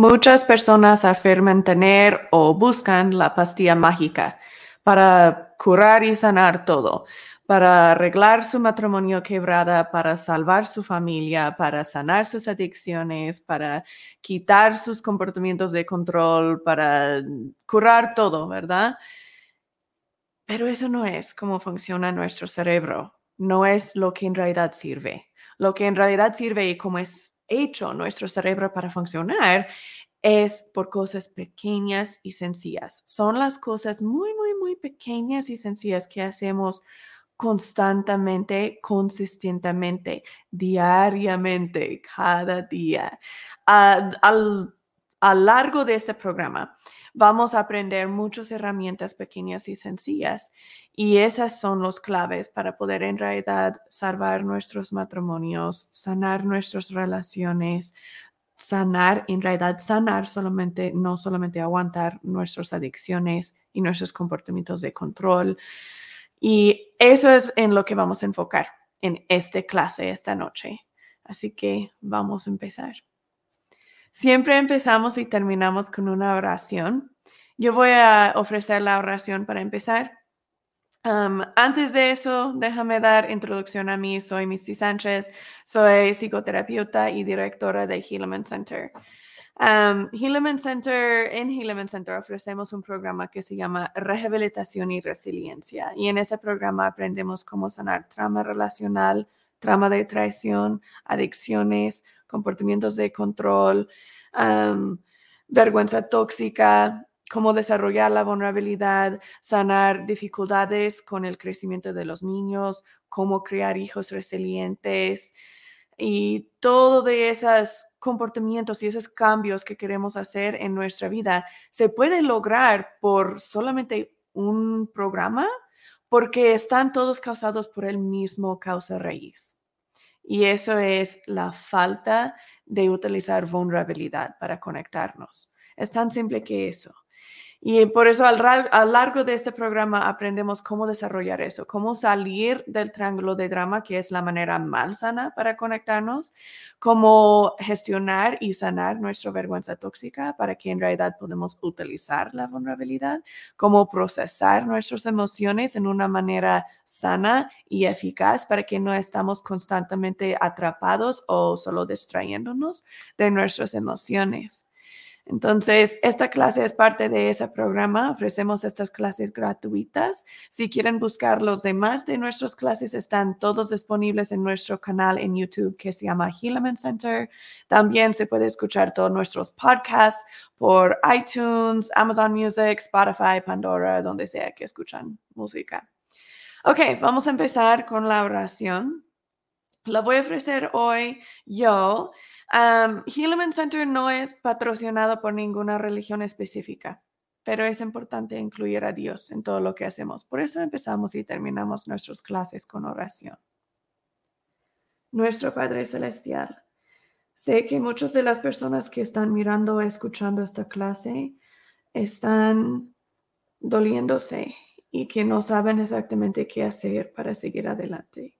Muchas personas afirman tener o buscan la pastilla mágica para curar y sanar todo, para arreglar su matrimonio quebrada, para salvar su familia, para sanar sus adicciones, para quitar sus comportamientos de control, para curar todo, ¿verdad? Pero eso no es cómo funciona nuestro cerebro, no es lo que en realidad sirve. Lo que en realidad sirve y cómo es hecho nuestro cerebro para funcionar es por cosas pequeñas y sencillas. Son las cosas muy, muy, muy pequeñas y sencillas que hacemos constantemente, consistentemente, diariamente, cada día. a lo largo de este programa vamos a aprender muchas herramientas pequeñas y sencillas y esas son los claves para poder en realidad salvar nuestros matrimonios, sanar nuestras relaciones, sanar, en realidad sanar solamente, no solamente aguantar nuestras adicciones y nuestros comportamientos de control. Y eso es en lo que vamos a enfocar en esta clase esta noche. Así que vamos a empezar. Siempre empezamos y terminamos con una oración. Yo voy a ofrecer la oración para empezar antes de eso, déjame dar introducción a mí. Soy Misty Sánchez, soy psicoterapeuta y directora de Healman Center. Um, Center, en Healman Center ofrecemos un programa que se llama Rehabilitación y Resiliencia. Y en ese programa aprendemos cómo sanar trauma relacional, trauma de traición, adicciones, comportamientos de control, vergüenza tóxica, cómo desarrollar la vulnerabilidad, sanar dificultades con el crecimiento de los niños, cómo crear hijos resilientes y todo de esos comportamientos y esos cambios que queremos hacer en nuestra vida se puede lograr por solamente un programa porque están todos causados por el mismo causa raíz. Y eso es la falta de utilizar vulnerabilidad para conectarnos. Es tan simple que eso. Y por eso a lo largo de este programa aprendemos cómo desarrollar eso, cómo salir del triángulo de drama, que es la manera más sana para conectarnos, cómo gestionar y sanar nuestra vergüenza tóxica para que en realidad podamos utilizar la vulnerabilidad, cómo procesar nuestras emociones en una manera sana y eficaz para que no estamos constantemente atrapados o solo distrayéndonos de nuestras emociones. Entonces, esta clase es parte de ese programa. Ofrecemos estas clases gratuitas. Si quieren buscar los demás de nuestras clases, están todos disponibles en nuestro canal en YouTube que se llama Helaman Center. También se puede escuchar todos nuestros podcasts por iTunes, Amazon Music, Spotify, Pandora, donde sea que escuchan música. Ok, vamos a empezar con la oración. La voy a ofrecer hoy yo. Um, Center no es patrocinado por ninguna religión específica, pero es importante incluir a Dios en todo lo que hacemos. Por eso empezamos y terminamos nuestras clases con oración. Nuestro Padre Celestial, sé que muchas de las personas que están mirando o escuchando esta clase están doliéndose y que no saben exactamente qué hacer para seguir adelante.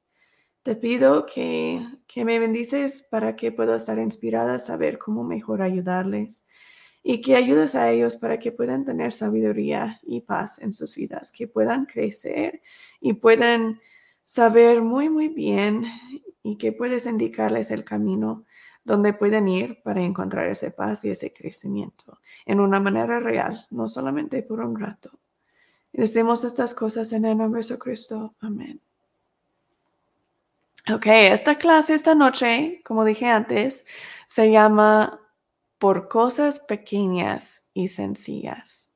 Te pido que, me bendices para que pueda estar inspirada a saber cómo mejor ayudarles y que ayudes a ellos para que puedan tener sabiduría y paz en sus vidas, que puedan crecer y puedan saber muy, muy bien y que puedes indicarles el camino donde pueden ir para encontrar esa paz y ese crecimiento en una manera real, no solamente por un rato. Y decimos estas cosas en el nombre de Cristo. Amén. Ok, esta clase esta noche, como dije antes, se llama Por cosas pequeñas y sencillas.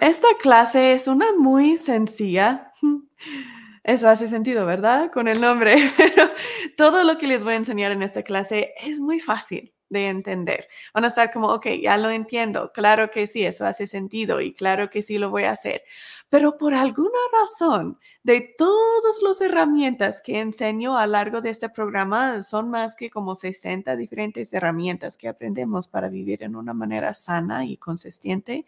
esta clase es una muy sencilla. Eso hace sentido, ¿verdad? Con el nombre. Pero todo lo que les voy a enseñar en esta clase es muy fácil de entender. Van a estar como, ok, ya lo entiendo, claro que sí, eso hace sentido y claro que sí lo voy a hacer. Pero por alguna razón, de todas las herramientas que enseño a lo largo de este programa, son más que como 60 diferentes herramientas que aprendemos para vivir en una manera sana y consistente.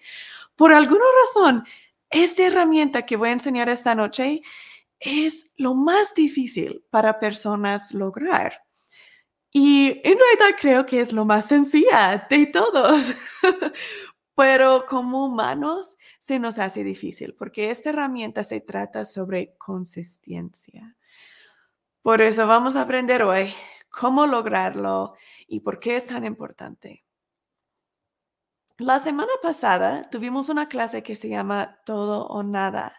Por alguna razón, esta herramienta que voy a enseñar esta noche es lo más difícil para personas lograr. Y en realidad creo que es lo más sencilla de todos. Pero como humanos se nos hace difícil porque esta herramienta se trata sobre consistencia. Por eso vamos a aprender hoy cómo lograrlo y por qué es tan importante. La semana pasada tuvimos una clase que se llama Todo o Nada.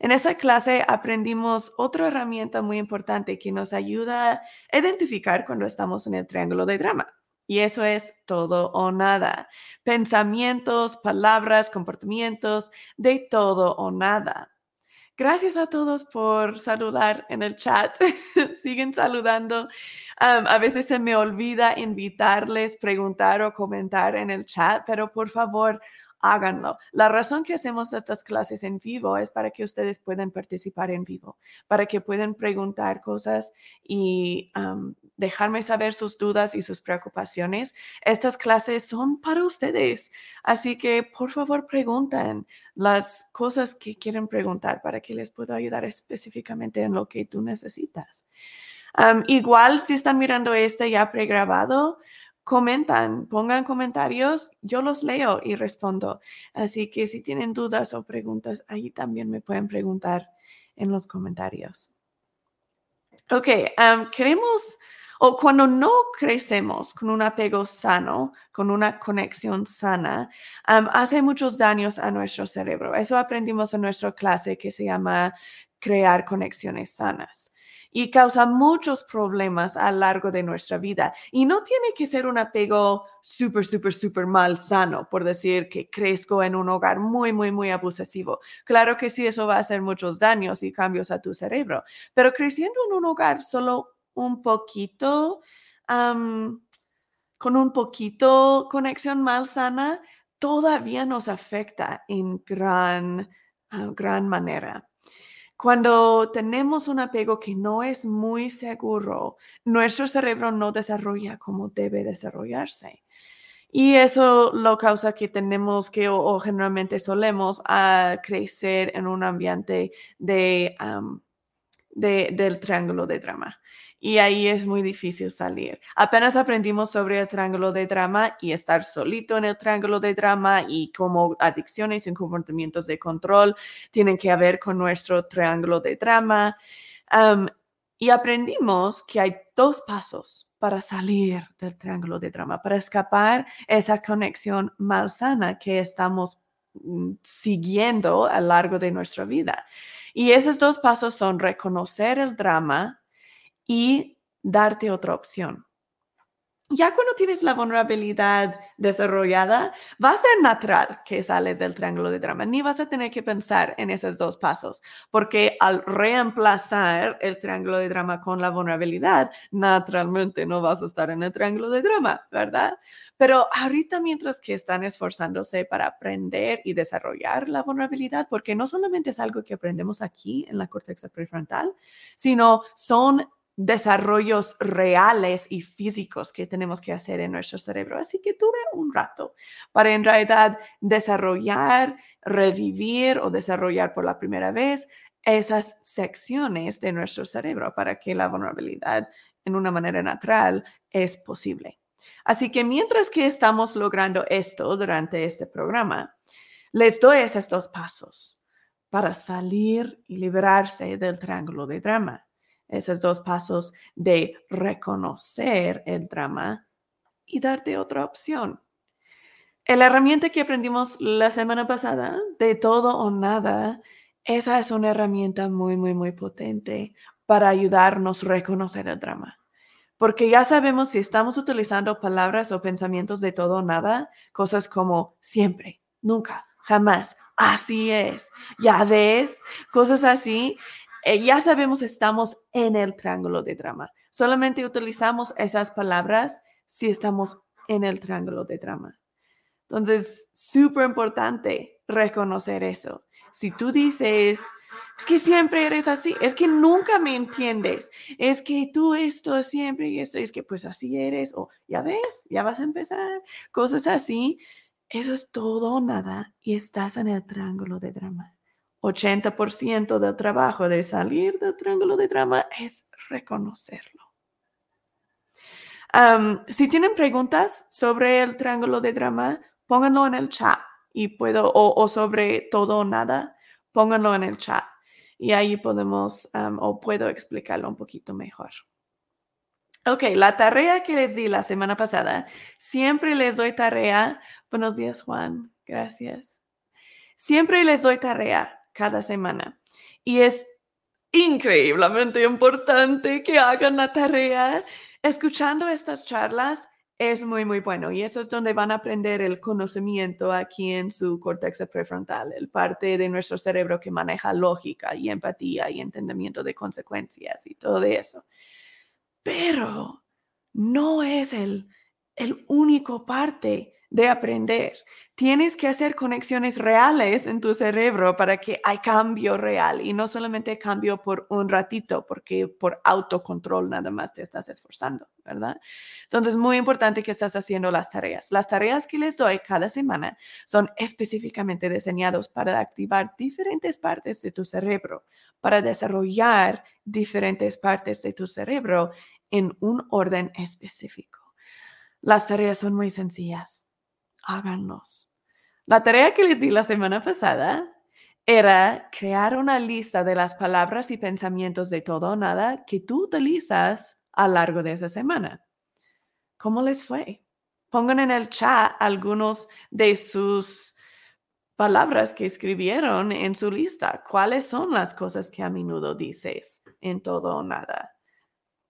En esa clase aprendimos otra herramienta muy importante que nos ayuda a identificar cuando estamos en el triángulo de drama. Y eso es todo o nada. Pensamientos, palabras, comportamientos, de todo o nada. Gracias a todos por saludar en el chat. Siguen saludando. a veces se me olvida invitarles, preguntar o comentar en el chat, pero por favor, háganlo. La razón que hacemos estas clases en vivo es para que ustedes puedan participar en vivo, para que puedan preguntar cosas y dejarme saber sus dudas y sus preocupaciones. Estas clases son para ustedes, así que por favor pregunten las cosas que quieren preguntar para que les pueda ayudar específicamente en lo que tú necesitas. igual si están mirando este ya pregrabado, comentan, pongan comentarios, yo los leo y respondo. Así que si tienen dudas o preguntas, ahí también me pueden preguntar en los comentarios. Ok, queremos, o cuando no crecemos con un apego sano, con una conexión sana, hace muchos daños a nuestro cerebro. Eso aprendimos en nuestra clase que se llama crear conexiones sanas y causa muchos problemas a lo largo de nuestra vida. Y no tiene que ser un apego súper, súper, súper mal sano, por decir que crezco en un hogar muy, muy, muy abusivo. Claro que sí, eso va a hacer muchos daños y cambios a tu cerebro, pero creciendo en un hogar solo un poquito, con un poquito conexión mal sana, todavía nos afecta en gran, ah, gran manera. Cuando tenemos un apego que no es muy seguro, nuestro cerebro no desarrolla como debe desarrollarse. Y eso lo causa que tenemos que, o, generalmente solemos, a crecer en un ambiente de, del triángulo de drama y ahí es muy difícil salir. Apenas aprendimos sobre el triángulo de drama y estar solito en el triángulo de drama y cómo adicciones y comportamientos de control tienen que ver con nuestro triángulo de drama. y aprendimos que hay dos pasos para salir del triángulo de drama, para escapar esa conexión malsana que estamos mm, siguiendo a lo largo de nuestra vida. Y esos dos pasos son reconocer el drama y darte otra opción. Ya cuando tienes la vulnerabilidad desarrollada, va a ser natural que sales del triángulo de drama, ni vas a tener que pensar en esos dos pasos, porque al reemplazar el triángulo de drama con la vulnerabilidad, naturalmente no vas a estar en el triángulo de drama, ¿verdad? Pero ahorita mientras que están esforzándose para aprender y desarrollar la vulnerabilidad, porque no solamente es algo que aprendemos aquí en la corteza prefrontal, sino son desarrollos reales y físicos que tenemos que hacer en nuestro cerebro. Así que tuve un rato para en realidad desarrollar, revivir o desarrollar por la primera vez esas secciones de nuestro cerebro para que la vulnerabilidad en una manera natural es posible. Así que mientras que estamos logrando esto durante este programa, les doy esos dos pasos para salir y liberarse del triángulo de drama esos dos pasos de reconocer el drama y darte otra opción. La herramienta que aprendimos la semana pasada, de todo o nada, esa es una herramienta muy, muy, muy potente para ayudarnos a reconocer el drama. Porque ya sabemos si estamos utilizando palabras o pensamientos de todo o nada, cosas como siempre, nunca, jamás, así es, ya ves, cosas así, eh, ya sabemos estamos en el triángulo de drama. Solamente utilizamos esas palabras si estamos en el triángulo de drama. Entonces, súper importante reconocer eso. Si tú dices, es que siempre eres así, es que nunca me entiendes, es que tú esto siempre y esto, es que pues así eres, o ya ves, ya vas a empezar, cosas así, eso es todo o nada y estás en el triángulo de drama. 80% del trabajo de salir del triángulo de drama es reconocerlo. si tienen preguntas sobre el triángulo de drama, pónganlo en el chat y puedo, o, sobre todo o nada, pónganlo en el chat y ahí podemos o puedo explicarlo un poquito mejor. Ok, la tarea que les di la semana pasada, siempre les doy tarea. Buenos días, Juan. Gracias. Siempre les doy tarea cada semana y es increíblemente importante que hagan la tarea. Escuchando estas charlas es muy, muy bueno y eso es donde van a aprender el conocimiento aquí en su córtex prefrontal, el parte de nuestro cerebro que maneja lógica y empatía y entendimiento de consecuencias y todo eso. Pero no es el, el único parte de aprender. Tienes que hacer conexiones reales en tu cerebro para que hay cambio real y no solamente cambio por un ratito, porque por autocontrol nada más te estás esforzando, ¿verdad? Entonces, muy importante que estás haciendo las tareas. Las tareas que les doy cada semana son específicamente diseñados para activar diferentes partes de tu cerebro, para desarrollar diferentes partes de tu cerebro en un orden específico. Las tareas son muy sencillas háganos. La tarea que les di la semana pasada era crear una lista de las palabras y pensamientos de todo o nada que tú utilizas a lo largo de esa semana. ¿Cómo les fue? Pongan en el chat algunos de sus palabras que escribieron en su lista. ¿Cuáles son las cosas que a menudo dices en todo o nada?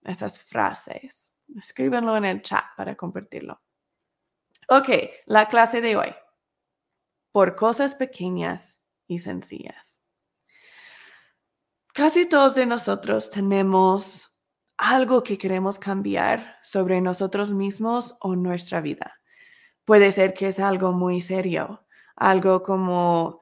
Esas frases. Escríbenlo en el chat para compartirlo. Ok, la clase de hoy. Por cosas pequeñas y sencillas. Casi todos de nosotros tenemos algo que queremos cambiar sobre nosotros mismos o nuestra vida. Puede ser que es algo muy serio, algo como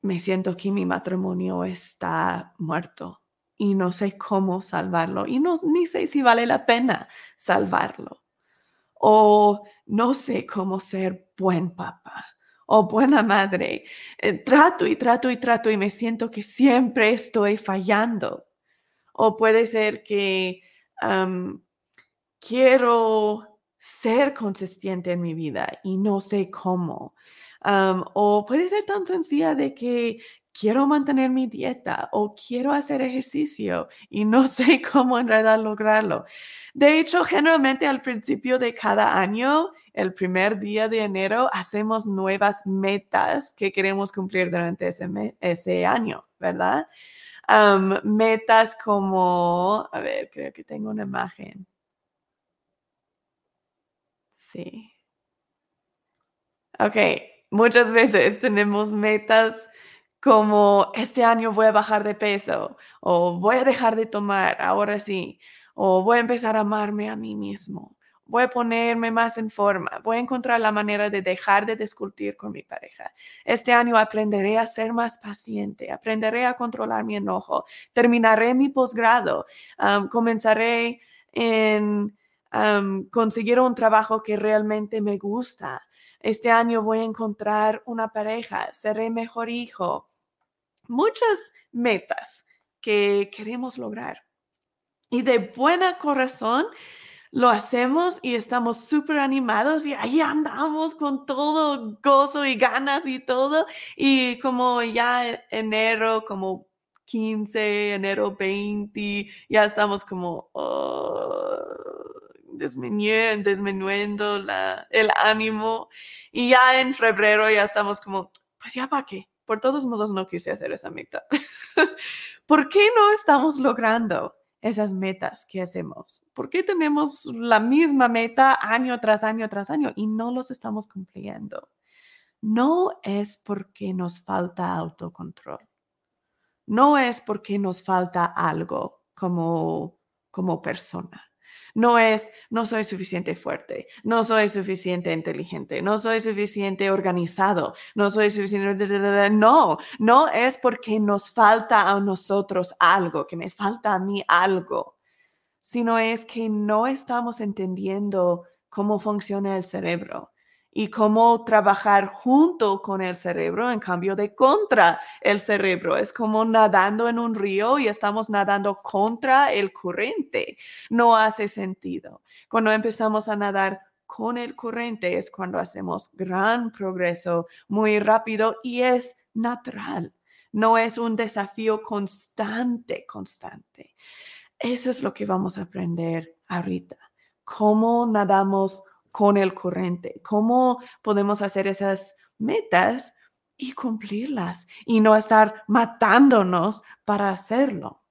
me siento que mi matrimonio está muerto y no sé cómo salvarlo y no ni sé si vale la pena salvarlo o no sé cómo ser buen papá o buena madre. Eh, trato y trato y trato y me siento que siempre estoy fallando. O puede ser que quiero ser consistente en mi vida y no sé cómo. o puede ser tan sencilla de que quiero mantener mi dieta o quiero hacer ejercicio y no sé cómo en realidad lograrlo. De hecho, generalmente al principio de cada año, el primer día de enero, hacemos nuevas metas que queremos cumplir durante ese, ese año, ¿verdad? metas como, a ver, creo que tengo una imagen. Sí. Ok, muchas veces tenemos metas como este año voy a bajar de peso o voy a dejar de tomar, ahora sí, o voy a empezar a amarme a mí mismo, voy a ponerme más en forma, voy a encontrar la manera de dejar de discutir con mi pareja. Este año aprenderé a ser más paciente, aprenderé a controlar mi enojo, terminaré mi posgrado, comenzaré en conseguir un trabajo que realmente me gusta. Este año voy a encontrar una pareja, seré mejor hijo, muchas metas que queremos lograr. Y de buena corazón lo hacemos y estamos súper animados y ahí andamos con todo gozo y ganas y todo. Y como ya enero, como 15, enero 20, ya estamos como oh, disminuyendo, la, el ánimo. Y ya en febrero ya estamos como, pues ya para qué, por todos modos no quise hacer esa meta. ¿Por qué no estamos logrando esas metas que hacemos? ¿Por qué tenemos la misma meta año tras año tras año y no los estamos cumpliendo? No es porque nos falta autocontrol. No es porque nos falta algo como, como persona. No es, no soy suficiente fuerte, no soy suficiente inteligente, no soy suficiente organizado, no soy suficiente... No, no es porque nos falta a nosotros algo, que me falta a mí algo, sino es que no estamos entendiendo cómo funciona el cerebro y cómo trabajar junto con el cerebro en cambio de contra el cerebro. Es como nadando en un río y estamos nadando contra el corriente. No hace sentido. Cuando empezamos a nadar con el corriente es cuando hacemos gran progreso muy rápido y es natural. No es un desafío constante, constante. Eso es lo que vamos a aprender ahorita. Cómo nadamos con el corriente, cómo podemos hacer esas metas y cumplirlas y no estar matándonos para hacerlo.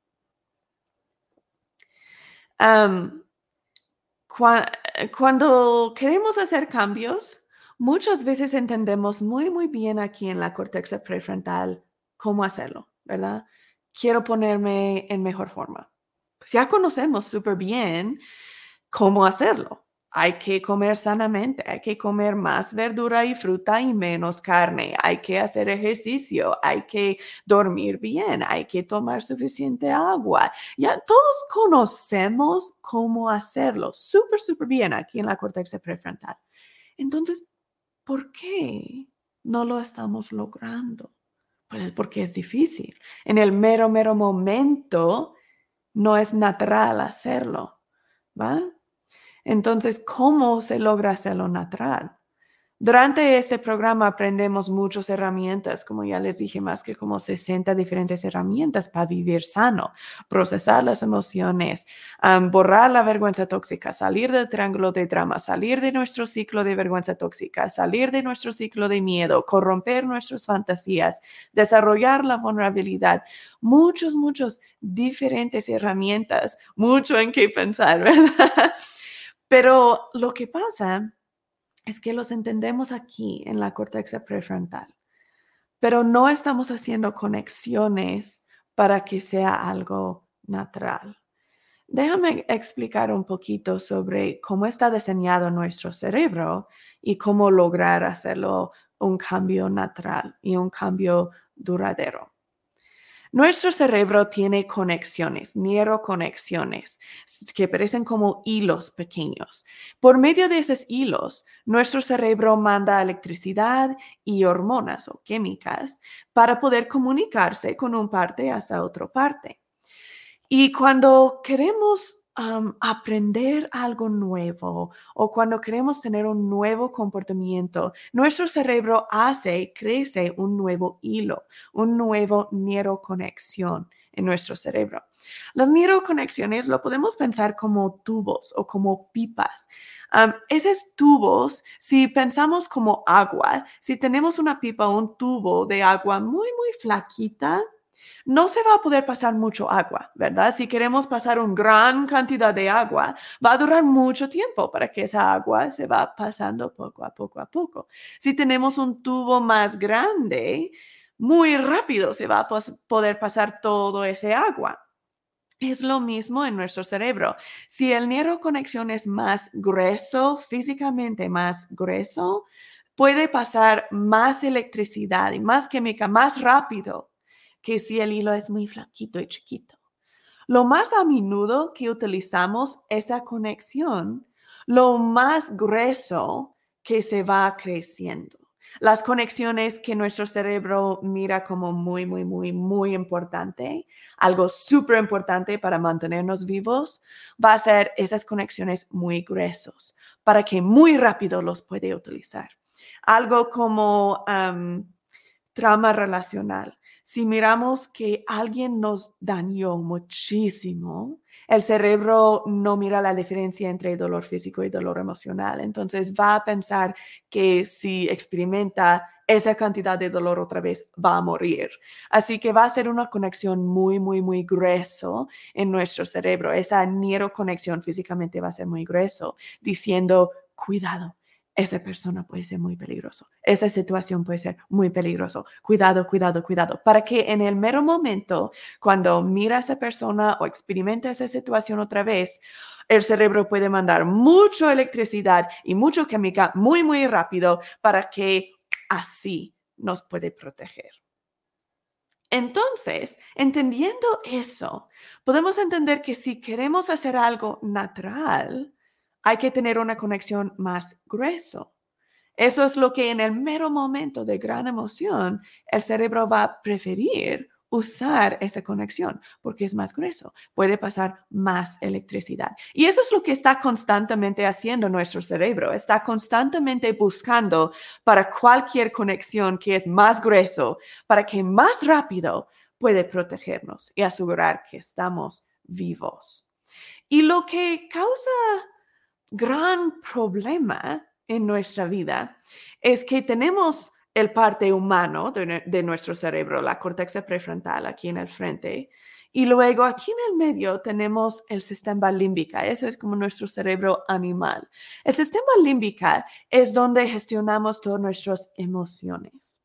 cuando queremos hacer cambios, muchas veces entendemos muy, muy bien aquí en la corteza prefrontal cómo hacerlo, ¿verdad? Quiero ponerme en mejor forma. Pues ya conocemos súper bien cómo hacerlo hay que comer sanamente, hay que comer más verdura y fruta y menos carne, hay que hacer ejercicio, hay que dormir bien, hay que tomar suficiente agua. Ya todos conocemos cómo hacerlo súper, súper bien aquí en la corteza prefrontal. Entonces, ¿por qué no lo estamos logrando? Pues es porque es difícil. En el mero, mero momento no es natural hacerlo, ¿va? Entonces, ¿cómo se logra hacerlo natural? Durante este programa aprendemos muchas herramientas, como ya les dije, más que como 60 diferentes herramientas para vivir sano, procesar las emociones, borrar la vergüenza tóxica, salir del triángulo de drama, salir de nuestro ciclo de vergüenza tóxica, salir de nuestro ciclo de miedo, corromper nuestras fantasías, desarrollar la vulnerabilidad. Muchos, muchos diferentes herramientas, mucho en qué pensar, ¿verdad? Pero lo que pasa es que los entendemos aquí en la corteza prefrontal, pero no estamos haciendo conexiones para que sea algo natural. Déjame explicar un poquito sobre cómo está diseñado nuestro cerebro y cómo lograr hacerlo un cambio natural y un cambio duradero. Nuestro cerebro tiene conexiones, neuroconexiones, que parecen como hilos pequeños. Por medio de esos hilos, nuestro cerebro manda electricidad y hormonas o químicas para poder comunicarse con un parte hasta otra parte. Y cuando queremos aprender algo nuevo o cuando queremos tener un nuevo comportamiento, nuestro cerebro hace, crece un nuevo hilo, un nuevo neuroconexión en nuestro cerebro. Las neuroconexiones lo podemos pensar como tubos o como pipas. esos tubos, si pensamos como agua, si tenemos una pipa o un tubo de agua muy, muy flaquita, no se va a poder pasar mucho agua, ¿verdad? Si queremos pasar una gran cantidad de agua, va a durar mucho tiempo para que esa agua se va pasando poco a poco a poco. Si tenemos un tubo más grande, muy rápido se va a poder pasar todo ese agua. Es lo mismo en nuestro cerebro. Si el neuroconexión es más grueso, físicamente más grueso, puede pasar más electricidad y más química más rápido que si el hilo es muy flaquito y chiquito. Lo más a menudo que utilizamos esa conexión, lo más grueso que se va creciendo. Las conexiones que nuestro cerebro mira como muy, muy, muy, muy importante, algo súper importante para mantenernos vivos, va a ser esas conexiones muy gruesos para que muy rápido los puede utilizar. Algo como trama relacional si miramos que alguien nos dañó muchísimo, el cerebro no mira la diferencia entre dolor físico y dolor emocional. Entonces va a pensar que si experimenta esa cantidad de dolor otra vez, va a morir. Así que va a ser una conexión muy, muy, muy grueso en nuestro cerebro. Esa neuroconexión físicamente va a ser muy grueso, diciendo, cuidado, esa persona puede ser muy peligroso, esa situación puede ser muy peligroso. Cuidado, cuidado, cuidado, para que en el mero momento, cuando mira a esa persona o experimenta esa situación otra vez, el cerebro puede mandar mucha electricidad y mucha química muy, muy rápido para que así nos puede proteger. Entonces, entendiendo eso, podemos entender que si queremos hacer algo natural, hay que tener una conexión más grueso. Eso es lo que en el mero momento de gran emoción el cerebro va a preferir usar esa conexión porque es más grueso, puede pasar más electricidad. Y eso es lo que está constantemente haciendo nuestro cerebro, está constantemente buscando para cualquier conexión que es más grueso, para que más rápido puede protegernos y asegurar que estamos vivos. Y lo que causa gran problema en nuestra vida es que tenemos el parte humano de, nuestro cerebro, la corteza prefrontal aquí en el frente, y luego aquí en el medio tenemos el sistema límbica, eso es como nuestro cerebro animal. El sistema límbica es donde gestionamos todas nuestras emociones.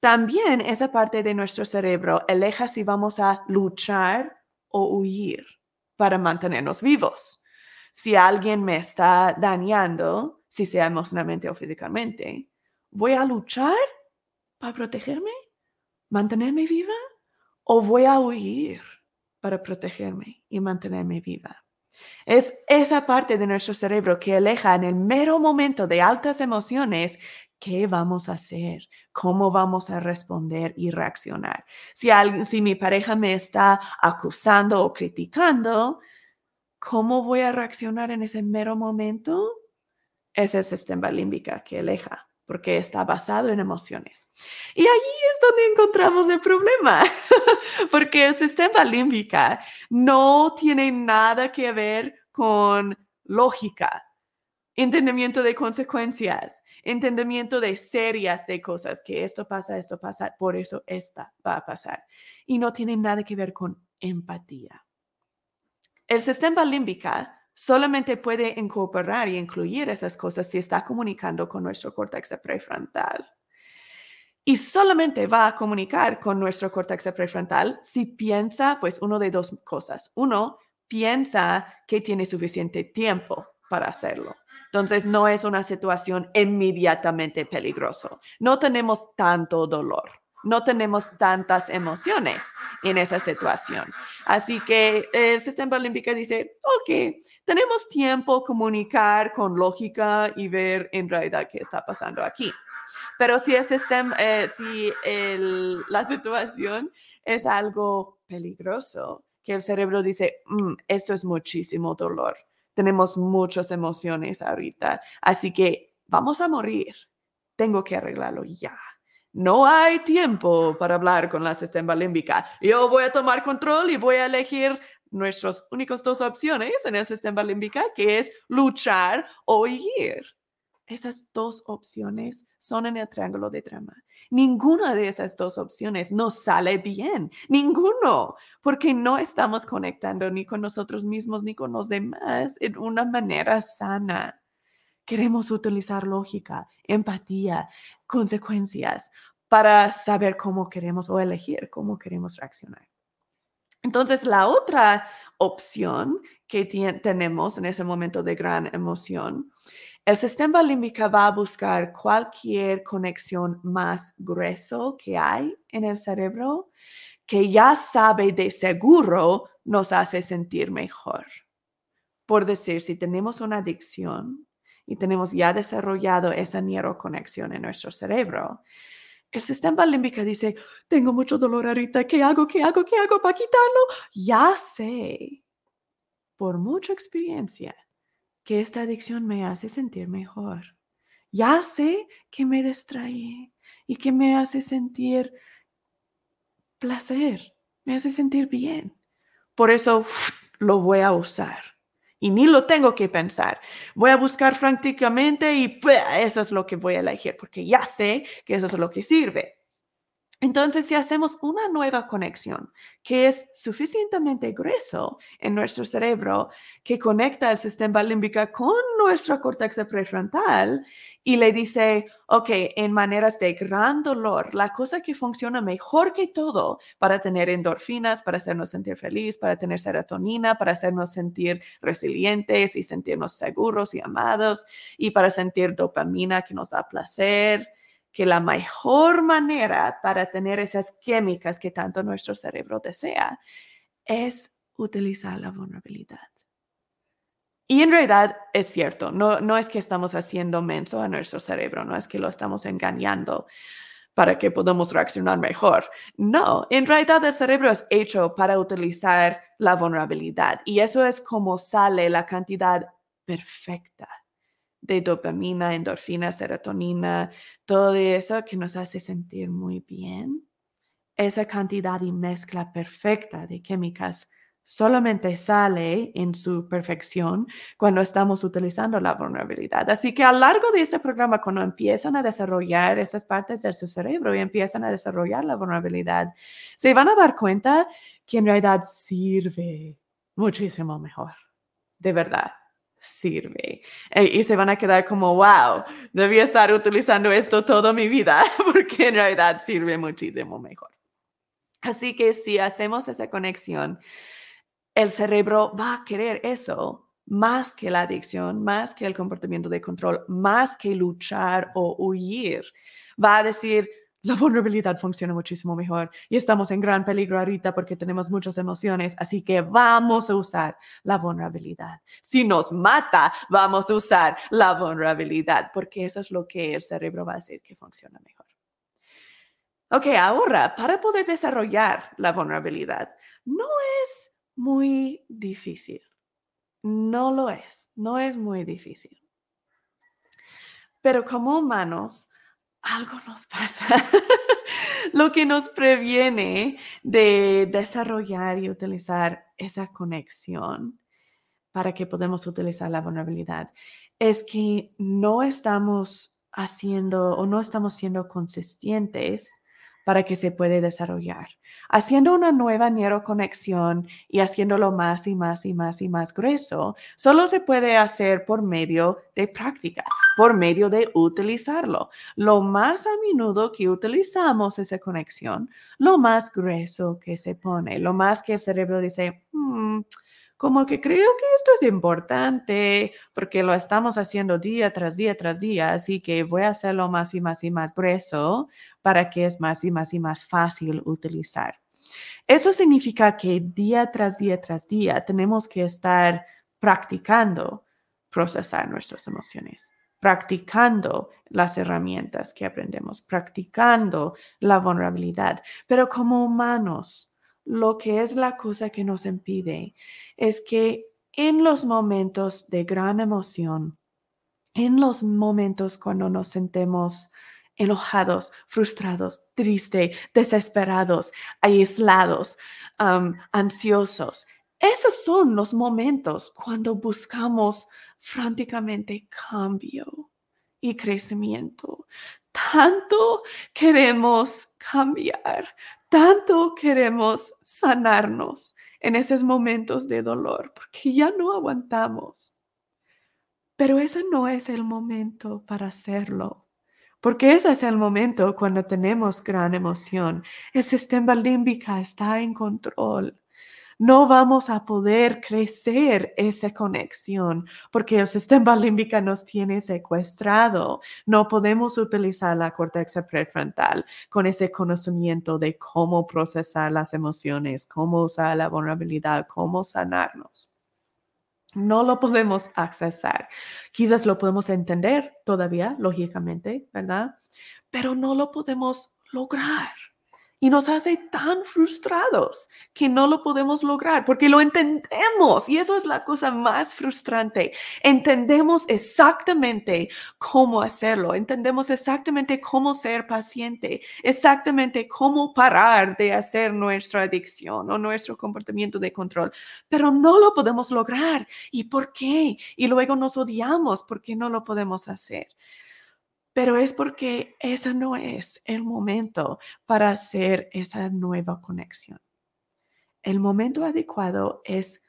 También esa parte de nuestro cerebro elige si vamos a luchar o huir para mantenernos vivos. Si alguien me está dañando, si sea emocionalmente o físicamente, ¿Voy a luchar para protegerme? ¿Mantenerme viva? ¿O voy a huir para protegerme y mantenerme viva? Es esa parte de nuestro cerebro que aleja en el mero momento de altas emociones qué vamos a hacer, cómo vamos a responder y reaccionar. Si, si mi pareja me está acusando o criticando, ¿cómo voy a reaccionar en ese mero momento? Es el sistema límbica que aleja porque está basado en emociones. Y ahí es donde encontramos el problema, porque el sistema límbica no tiene nada que ver con lógica, entendimiento de consecuencias, entendimiento de serias de cosas, que esto pasa, esto pasa, por eso esta va a pasar. Y no tiene nada que ver con empatía. El sistema límbica solamente puede incorporar y incluir esas cosas si está comunicando con nuestro córtex prefrontal. Y solamente va a comunicar con nuestro córtex prefrontal si piensa, pues, uno de dos cosas. Uno, piensa que tiene suficiente tiempo para hacerlo. Entonces, no es una situación inmediatamente peligrosa. No tenemos tanto dolor no tenemos tantas emociones en esa situación. Así que el sistema límbico dice, ok, tenemos tiempo comunicar con lógica y ver en realidad qué está pasando aquí. Pero si, el sistema, eh, si la situación es algo peligroso, que el cerebro dice, mm, esto es muchísimo dolor, tenemos muchas emociones ahorita, así que vamos a morir, tengo que arreglarlo ya no hay tiempo para hablar con la sistema límbica. Yo voy a tomar control y voy a elegir nuestras únicas dos opciones en el sistema límbica, que es luchar o ir. Esas dos opciones son en el triángulo de drama. Ninguna de esas dos opciones nos sale bien, ninguno, porque no estamos conectando ni con nosotros mismos ni con los demás en una manera sana. Queremos utilizar lógica, empatía, consecuencias para saber cómo queremos o elegir cómo queremos reaccionar. Entonces, la otra opción que tenemos en ese momento de gran emoción, el sistema límbico va a buscar cualquier conexión más grueso que hay en el cerebro que ya sabe de seguro nos hace sentir mejor. Por decir, si tenemos una adicción, y tenemos ya desarrollado esa neuroconexión en nuestro cerebro. El sistema límbico dice, tengo mucho dolor ahorita, ¿qué hago? ¿Qué hago? ¿Qué hago para quitarlo? Ya sé, por mucha experiencia, que esta adicción me hace sentir mejor. Ya sé que me distrae y que me hace sentir placer, me hace sentir bien. Por eso lo voy a usar y ni lo tengo que pensar. Voy a buscar franticamente y eso es lo que voy a elegir porque ya sé que eso es lo que sirve. Entonces, si hacemos una nueva conexión que es suficientemente grueso en nuestro cerebro, que conecta el sistema límbico con nuestro córtex prefrontal y le dice, ok, en maneras de gran dolor, la cosa que funciona mejor que todo para tener endorfinas, para hacernos sentir feliz, para tener serotonina, para hacernos sentir resilientes y sentirnos seguros y amados, y para sentir dopamina que nos da placer que la mejor manera para tener esas químicas que tanto nuestro cerebro desea es utilizar la vulnerabilidad. Y en realidad es cierto, no, no es que estamos haciendo menso a nuestro cerebro, no es que lo estamos engañando para que podamos reaccionar mejor. No, en realidad el cerebro es hecho para utilizar la vulnerabilidad y eso es como sale la cantidad perfecta de dopamina, endorfina, serotonina, todo eso que nos hace sentir muy bien. Esa cantidad y mezcla perfecta de químicas solamente sale en su perfección cuando estamos utilizando la vulnerabilidad. Así que a lo largo de este programa, cuando empiezan a desarrollar esas partes de su cerebro y empiezan a desarrollar la vulnerabilidad, se van a dar cuenta que en realidad sirve muchísimo mejor. De verdad, sirve. E, y se van a quedar como, wow, debía estar utilizando esto toda mi vida porque en realidad sirve muchísimo mejor. Así que si hacemos esa conexión, el cerebro va a querer eso más que la adicción, más que el comportamiento de control, más que luchar o huir. Va a decir, la vulnerabilidad funciona muchísimo mejor y estamos en gran peligro ahorita porque tenemos muchas emociones, así que vamos a usar la vulnerabilidad. Si nos mata, vamos a usar la vulnerabilidad porque eso es lo que el cerebro va a decir que funciona mejor. Ok, ahora, para poder desarrollar la vulnerabilidad, no es muy difícil. No lo es, no es muy difícil. Pero como humanos, algo nos pasa. lo que nos previene de desarrollar y utilizar esa conexión para que podamos utilizar la vulnerabilidad es que no estamos haciendo o no estamos siendo consistentes para que se pueda desarrollar. Haciendo una nueva neuroconexión y haciéndolo más y más y más y más grueso, solo se puede hacer por medio de práctica, por medio de utilizarlo. Lo más a menudo que utilizamos esa conexión, lo más grueso que se pone, lo más que el cerebro dice, hmm, como que creo que esto es importante porque lo estamos haciendo día tras día tras día, así que voy a hacerlo más y más y más grueso para que es más y más y más fácil utilizar. Eso significa que día tras día tras día tenemos que estar practicando procesar nuestras emociones, practicando las herramientas que aprendemos, practicando la vulnerabilidad, pero como humanos lo que es la cosa que nos impide es que en los momentos de gran emoción, en los momentos cuando nos sentemos enojados, frustrados, tristes, desesperados, aislados, ansiosos, esos son los momentos cuando buscamos franticamente cambio y crecimiento. Tanto queremos cambiar, tanto queremos sanarnos en esos momentos de dolor, porque ya no aguantamos. Pero ese no es el momento para hacerlo, porque ese es el momento cuando tenemos gran emoción. El sistema límbico está en control no vamos a poder crecer esa conexión porque el sistema límbico nos tiene secuestrado. No podemos utilizar la corteza prefrontal con ese conocimiento de cómo procesar las emociones, cómo usar la vulnerabilidad, cómo sanarnos. No lo podemos accesar. Quizás lo podemos entender todavía, lógicamente, ¿verdad? Pero no lo podemos lograr y nos hace tan frustrados que no lo podemos lograr porque lo entendemos y eso es la cosa más frustrante. Entendemos exactamente cómo hacerlo, entendemos exactamente cómo ser paciente, exactamente cómo parar de hacer nuestra adicción o nuestro comportamiento de control, pero no lo podemos lograr. ¿Y por qué? Y luego nos odiamos porque no lo podemos hacer pero es porque ese no es el momento para hacer esa nueva conexión. El momento adecuado es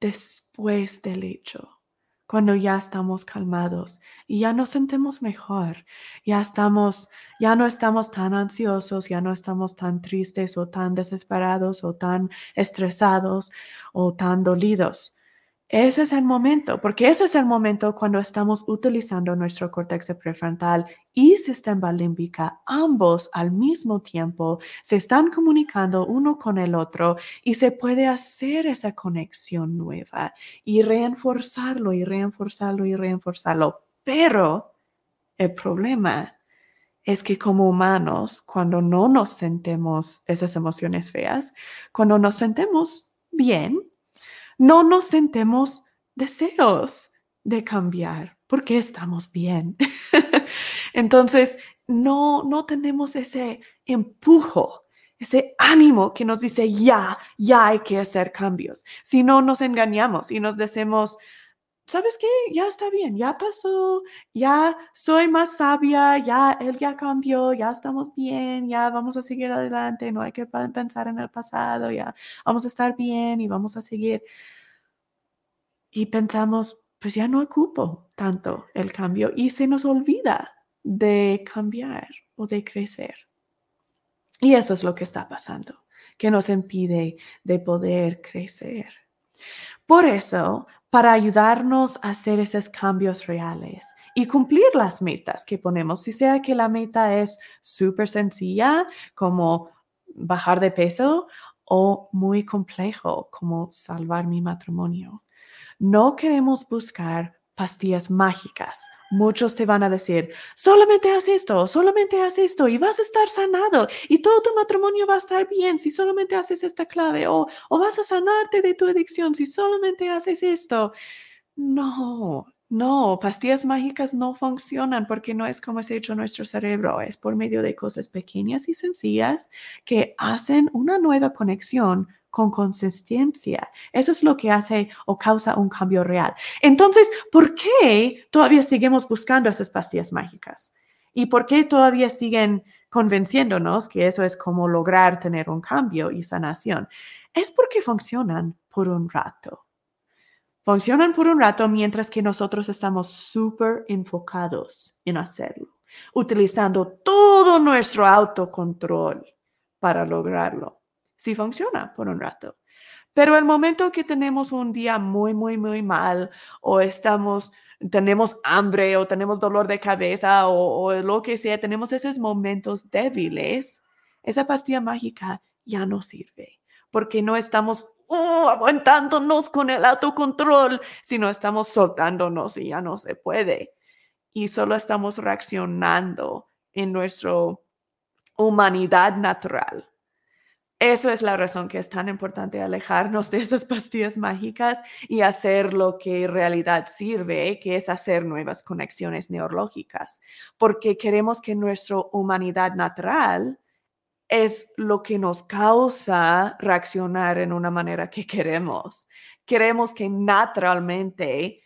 después del hecho, cuando ya estamos calmados y ya nos sentimos mejor, ya estamos, ya no estamos tan ansiosos, ya no estamos tan tristes o tan desesperados o tan estresados o tan dolidos ese es el momento, porque ese es el momento cuando estamos utilizando nuestro córtex prefrontal y sistema límbica, ambos al mismo tiempo se están comunicando uno con el otro y se puede hacer esa conexión nueva y reforzarlo y reforzarlo y reforzarlo. Pero el problema es que como humanos, cuando no nos sentemos esas emociones feas, cuando nos sentemos bien, no nos sentemos deseos de cambiar porque estamos bien. Entonces, no, no tenemos ese empujo, ese ánimo que nos dice, ya, ya hay que hacer cambios. Si no, nos engañamos y nos decimos, ¿sabes qué? Ya está bien, ya pasó, ya soy más sabia, ya él ya cambió, ya estamos bien, ya vamos a seguir adelante, no hay que pensar en el pasado, ya vamos a estar bien y vamos a seguir. Y pensamos, pues ya no ocupo tanto el cambio y se nos olvida de cambiar o de crecer. Y eso es lo que está pasando, que nos impide de poder crecer. Por eso, para ayudarnos a hacer esos cambios reales y cumplir las metas que ponemos, si sea que la meta es súper sencilla, como bajar de peso, o muy complejo, como salvar mi matrimonio. No queremos buscar pastillas mágicas. Muchos te van a decir, solamente haz esto, solamente haz esto y vas a estar sanado y todo tu matrimonio va a estar bien si solamente haces esta clave o, o vas a sanarte de tu adicción si solamente haces esto. No, no, pastillas mágicas no funcionan porque no es como se ha hecho nuestro cerebro, es por medio de cosas pequeñas y sencillas que hacen una nueva conexión con consistencia. Eso es lo que hace o causa un cambio real. Entonces, ¿por qué todavía seguimos buscando esas pastillas mágicas? ¿Y por qué todavía siguen convenciéndonos que eso es como lograr tener un cambio y sanación? Es porque funcionan por un rato. Funcionan por un rato mientras que nosotros estamos súper enfocados en hacerlo, utilizando todo nuestro autocontrol para lograrlo sí funciona por un rato. Pero el momento que tenemos un día muy, muy, muy mal o estamos, tenemos hambre o tenemos dolor de cabeza o, lo que sea, tenemos esos momentos débiles, esa pastilla mágica ya no sirve porque no estamos uh, aguantándonos con el autocontrol, sino estamos soltándonos y ya no se puede. Y solo estamos reaccionando en nuestra humanidad natural eso es la razón que es tan importante alejarnos de esas pastillas mágicas y hacer lo que en realidad sirve, que es hacer nuevas conexiones neurológicas, porque queremos que nuestra humanidad natural es lo que nos causa reaccionar en una manera que queremos. Queremos que naturalmente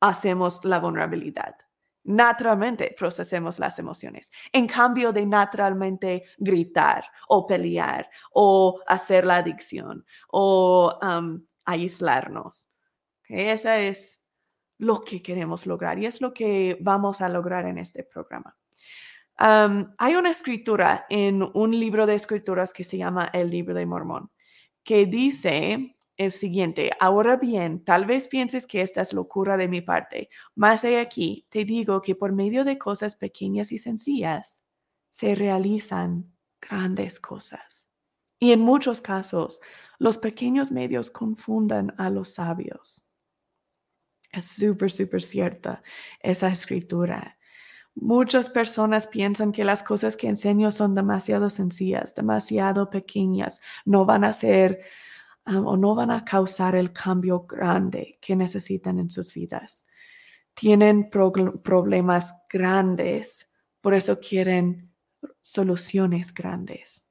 hacemos la vulnerabilidad naturalmente procesemos las emociones, en cambio de naturalmente gritar o pelear o hacer la adicción o aislarnos. Esa es lo que queremos lograr y es lo que vamos a lograr en este programa. hay una escritura en un libro de escrituras que se llama El libro de Mormón, que dice el siguiente. Ahora bien, tal vez pienses que esta es locura de mi parte, mas he aquí, te digo que por medio de cosas pequeñas y sencillas se realizan grandes cosas. Y en muchos casos, los pequeños medios confundan a los sabios. Es súper, súper cierta esa escritura. Muchas personas piensan que las cosas que enseño son demasiado sencillas, demasiado pequeñas, no van a ser o no van a causar el cambio grande que necesitan en sus vidas. Tienen problemas grandes, por eso quieren soluciones grandes.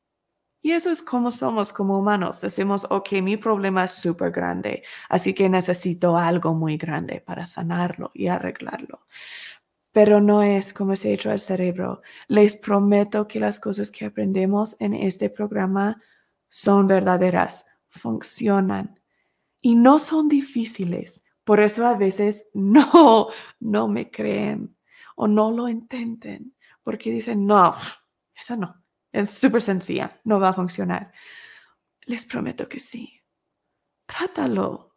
Y eso es como somos como humanos. Decimos, ok, mi problema es súper grande, así que necesito algo muy grande para sanarlo y arreglarlo. Pero no es como se ha hecho el cerebro. Les prometo que las cosas que aprendemos en este programa son verdaderas funcionan y no son difíciles. Por eso a veces no, no me creen o no lo intenten porque dicen, no, eso no, es súper sencilla, no va a funcionar. Les prometo que sí. Trátalo.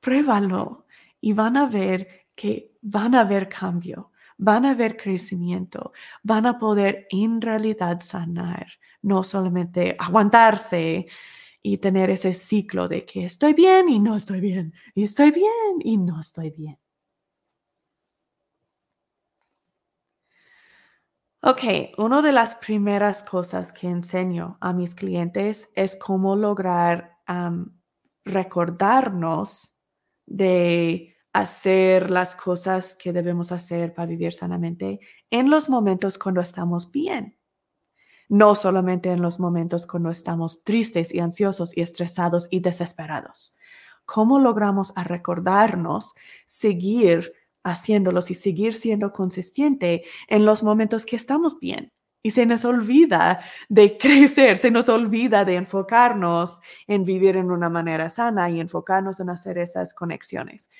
pruébalo y van a ver que van a haber cambio, van a haber crecimiento, van a poder en realidad sanar, no solamente aguantarse y tener ese ciclo de que estoy bien y no estoy bien, y estoy bien y no estoy bien. Ok, una de las primeras cosas que enseño a mis clientes es cómo lograr recordarnos de hacer las cosas que debemos hacer para vivir sanamente en los momentos cuando estamos bien. No solamente en los momentos cuando estamos tristes y ansiosos y estresados y desesperados. ¿Cómo logramos a recordarnos seguir haciéndolos y seguir siendo consistente en los momentos que estamos bien. Y se nos olvida de crecer, se nos olvida de enfocarnos en vivir en una manera sana y enfocarnos en hacer esas conexiones.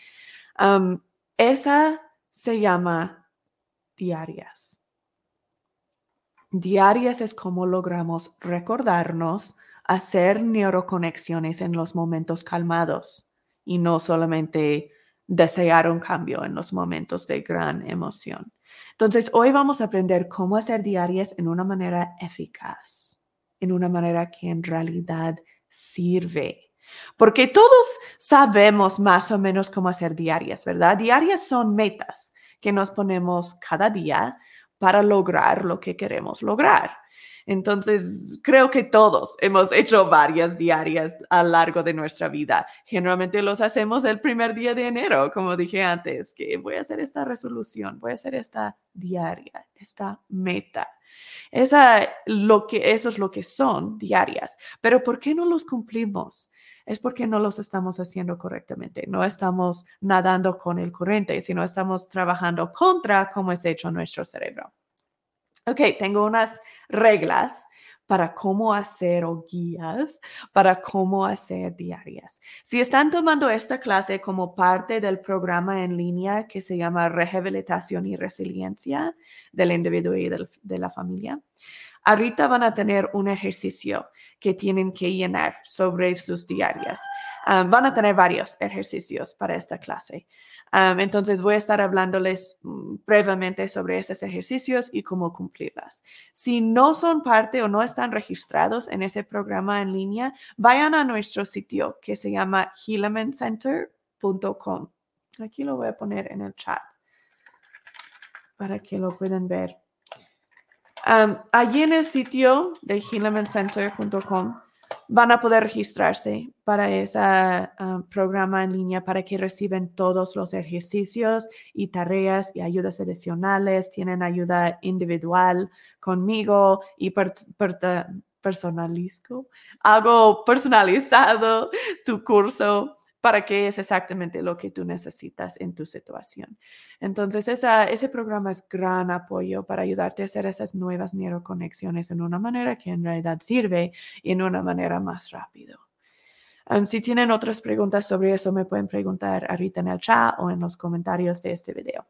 esa se llama diarias. Diarias es como logramos recordarnos hacer neuroconexiones en los momentos calmados y no solamente desear un cambio en los momentos de gran emoción. Entonces, hoy vamos a aprender cómo hacer diarias en una manera eficaz, en una manera que en realidad sirve. Porque todos sabemos más o menos cómo hacer diarias, ¿verdad? Diarias son metas que nos ponemos cada día para lograr lo que queremos lograr. Entonces, creo que todos hemos hecho varias diarias a lo largo de nuestra vida. Generalmente los hacemos el primer día de enero, como dije antes, que voy a hacer esta resolución, voy a hacer esta diaria, esta meta. Esa, lo que, eso es lo que son diarias. Pero ¿por qué no los cumplimos? Es porque no los estamos haciendo correctamente. No estamos nadando con el corriente, sino estamos trabajando contra cómo es hecho nuestro cerebro. Ok, tengo unas reglas para cómo hacer o guías para cómo hacer diarias. Si están tomando esta clase como parte del programa en línea que se llama Rehabilitación y Resiliencia del individuo y de la familia, ahorita van a tener un ejercicio que tienen que llenar sobre sus diarias. Ah, van a tener varios ejercicios para esta clase entonces voy a estar hablándoles mm, brevemente sobre esos ejercicios y cómo cumplirlas. Si no son parte o no están registrados en ese programa en línea, vayan a nuestro sitio que se llama healamencenter.com. Aquí lo voy a poner en el chat para que lo puedan ver. Allí en el sitio de healamencenter.com van a poder registrarse para ese programa en línea para que reciben todos los ejercicios y tareas y ayudas adicionales. Tienen ayuda individual conmigo y personalizo, hago personalizado tu curso para que es exactamente lo que tú necesitas en tu situación. Entonces, ese programa es gran apoyo para ayudarte a hacer esas nuevas neuroconexiones en una manera que en realidad sirve y en una manera más rápido. si tienen otras preguntas sobre eso, me pueden preguntar ahorita en el chat o en los comentarios de este video.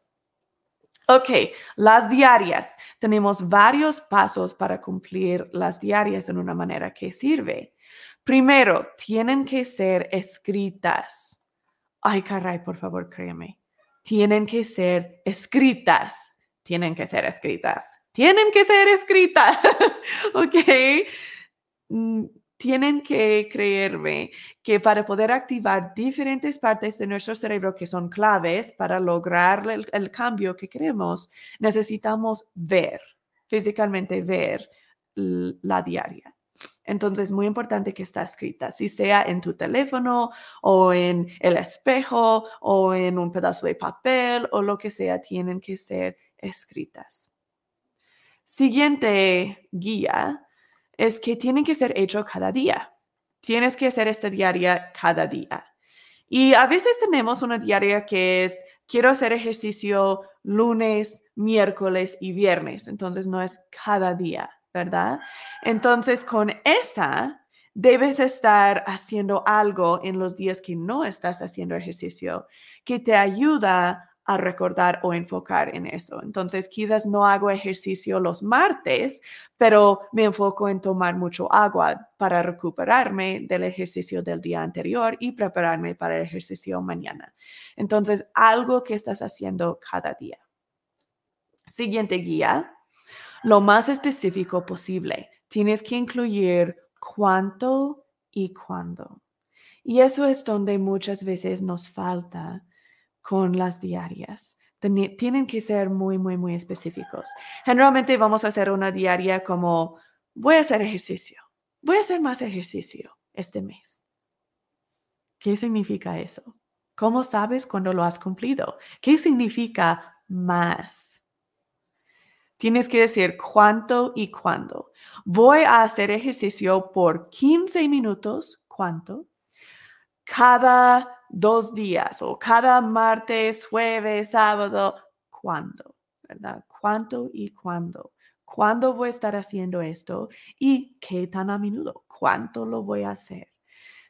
Ok, las diarias. Tenemos varios pasos para cumplir las diarias en una manera que sirve. Primero, tienen que ser escritas. Ay, caray, por favor, créeme. Tienen que ser escritas. Tienen que ser escritas. Tienen que ser escritas. ok. Mm, tienen que creerme que para poder activar diferentes partes de nuestro cerebro que son claves para lograr el, el cambio que queremos, necesitamos ver, físicamente ver la diaria. Entonces, muy importante que está escrita, si sea en tu teléfono o en el espejo o en un pedazo de papel o lo que sea, tienen que ser escritas. Siguiente guía es que tienen que ser hecho cada día. Tienes que hacer esta diaria cada día. Y a veces tenemos una diaria que es, quiero hacer ejercicio lunes, miércoles y viernes. Entonces no es cada día. ¿Verdad? Entonces, con esa, debes estar haciendo algo en los días que no estás haciendo ejercicio que te ayuda a recordar o enfocar en eso. Entonces, quizás no hago ejercicio los martes, pero me enfoco en tomar mucho agua para recuperarme del ejercicio del día anterior y prepararme para el ejercicio mañana. Entonces, algo que estás haciendo cada día. Siguiente guía, lo más específico posible. Tienes que incluir cuánto y cuándo. Y eso es donde muchas veces nos falta con las diarias. Tienen que ser muy, muy, muy específicos. Generalmente vamos a hacer una diaria como, voy a hacer ejercicio, voy a hacer más ejercicio este mes. ¿Qué significa eso? ¿Cómo sabes cuando lo has cumplido? ¿Qué significa más? Tienes que decir cuánto y cuándo. Voy a hacer ejercicio por 15 minutos. ¿Cuánto? Cada dos días o cada martes, jueves, sábado, ¿cuándo? ¿Verdad? ¿Cuánto y cuándo? ¿Cuándo voy a estar haciendo esto? ¿Y qué tan a menudo? ¿Cuánto lo voy a hacer?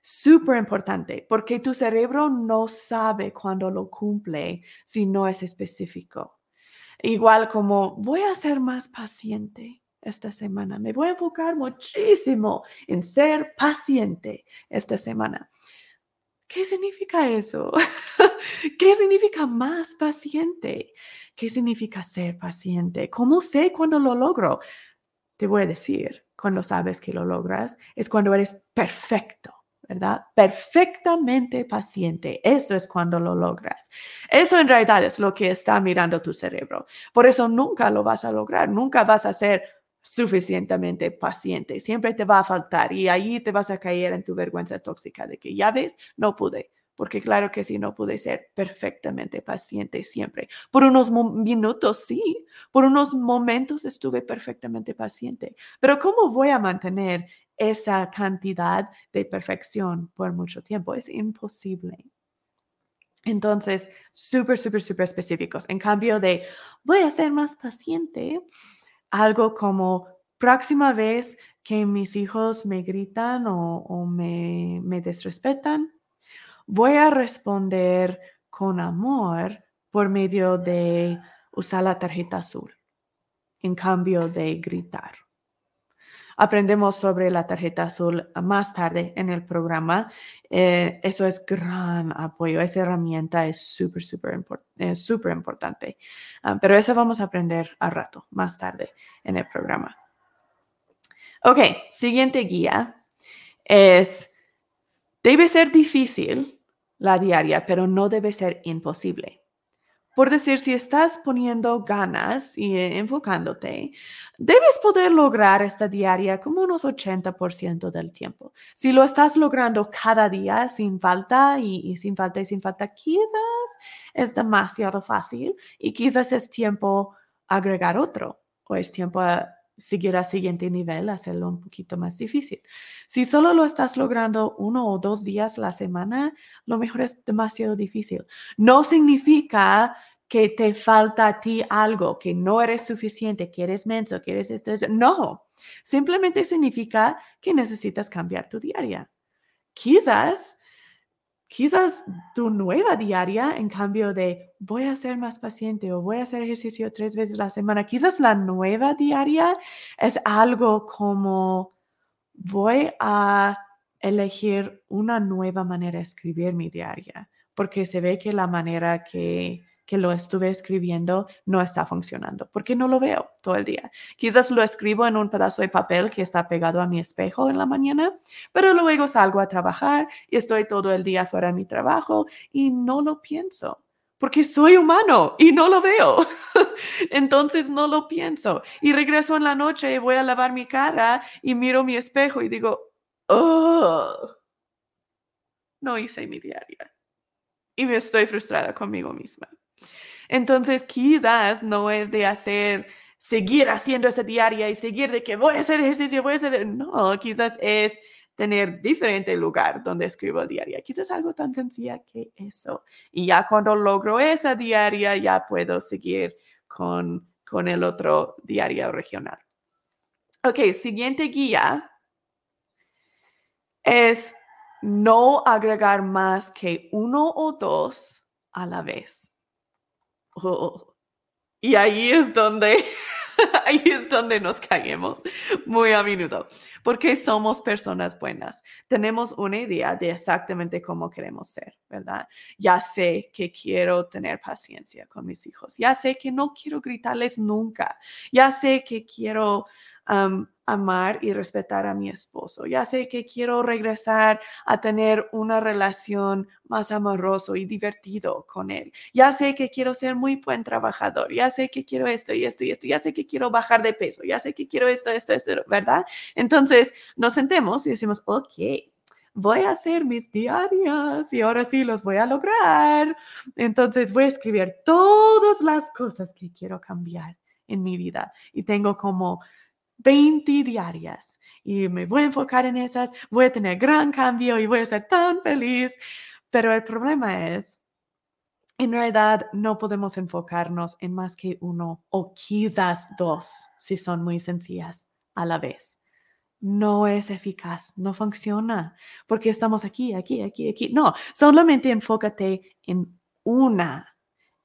Súper importante, porque tu cerebro no sabe cuándo lo cumple si no es específico. Igual como voy a ser más paciente esta semana, me voy a enfocar muchísimo en ser paciente esta semana. ¿Qué significa eso? ¿Qué significa más paciente? ¿Qué significa ser paciente? ¿Cómo sé cuando lo logro? Te voy a decir, cuando sabes que lo logras, es cuando eres perfecto, ¿verdad? Perfectamente paciente. Eso es cuando lo logras. Eso en realidad es lo que está mirando tu cerebro. Por eso nunca lo vas a lograr, nunca vas a ser suficientemente paciente. Siempre te va a faltar y ahí te vas a caer en tu vergüenza tóxica de que ya ves, no pude. Porque claro que sí, no pude ser perfectamente paciente siempre. Por unos minutos sí, por unos momentos estuve perfectamente paciente. Pero ¿cómo voy a mantener esa cantidad de perfección por mucho tiempo? Es imposible. Entonces, súper, súper, súper específicos. En cambio de, voy a ser más paciente, algo como próxima vez que mis hijos me gritan o, me, me desrespetan, voy a responder con amor por medio de usar la tarjeta azul en cambio de gritar. Aprendemos sobre la tarjeta azul más tarde en el programa. Eh, eso es gran apoyo. Esa herramienta es súper, súper importante. Ah, pero eso vamos a aprender a rato, más tarde en el programa. Ok, siguiente guía es, debe ser difícil la diaria, pero no debe ser imposible. Por decir, si estás poniendo ganas y eh, enfocándote, debes poder lograr esta diaria como unos 80% del tiempo. Si lo estás logrando cada día sin falta y, sin falta y sin falta, quizás es demasiado fácil y quizás es tiempo agregar otro o es tiempo a seguir al siguiente nivel, hacerlo un poquito más difícil. Si solo lo estás logrando uno o dos días la semana, lo mejor es demasiado difícil. No significa que te falta a ti algo, que no eres suficiente, que eres menso, que eres esto, No, simplemente significa que necesitas cambiar tu diaria. Quizás quizás tu nueva diaria, en cambio de voy a ser más paciente o voy a hacer ejercicio tres veces a la semana, quizás la nueva diaria es algo como voy a elegir una nueva manera de escribir mi diaria, porque se ve que la manera que que lo estuve escribiendo no está funcionando, porque no lo veo todo el día. Quizás lo escribo en un pedazo de papel que está pegado a mi espejo en la mañana, pero luego salgo a trabajar y estoy todo el día fuera de mi trabajo y no lo pienso. Porque soy humano y no lo veo. Entonces no lo pienso. Y regreso en la noche y voy a lavar mi cara y miro mi espejo y digo, oh, no hice mi diaria. Y me estoy frustrada conmigo misma. Entonces, quizás no es de hacer, seguir haciendo esa diaria y seguir de que voy a hacer ejercicio, voy a hacer, no, quizás es tener diferente lugar donde escribo diaria. Quizás algo tan sencillo que eso. Y ya cuando logro esa diaria, ya puedo seguir con, con el otro diario regional. Ok, siguiente guía es no agregar más que uno o dos a la vez. Oh, y ahí es donde ahí es donde nos caemos muy a menudo, porque somos personas buenas. Tenemos una idea de exactamente cómo queremos ser, ¿verdad? Ya sé que quiero tener paciencia con mis hijos, ya sé que no quiero gritarles nunca, ya sé que quiero amar y respetar a mi esposo. Ya sé que quiero regresar a tener una relación más amoroso y divertido con él. Ya sé que quiero ser muy buen trabajador. Ya sé que quiero esto y esto y esto. Ya sé que quiero bajar de peso. Ya sé que quiero esto, esto, esto, ¿verdad? Entonces nos sentemos y decimos, ok, voy a hacer mis diarias y ahora sí los voy a lograr. Entonces voy a escribir todas las cosas que quiero cambiar en mi vida y tengo como 20 diarias y me voy a enfocar en esas, voy a tener gran cambio y voy a ser tan feliz. Pero el problema es, en realidad no podemos enfocarnos en más que uno o quizás dos, si son muy sencillas, a la vez. No es eficaz, no funciona, porque estamos aquí, aquí, aquí, aquí. No, solamente enfócate en una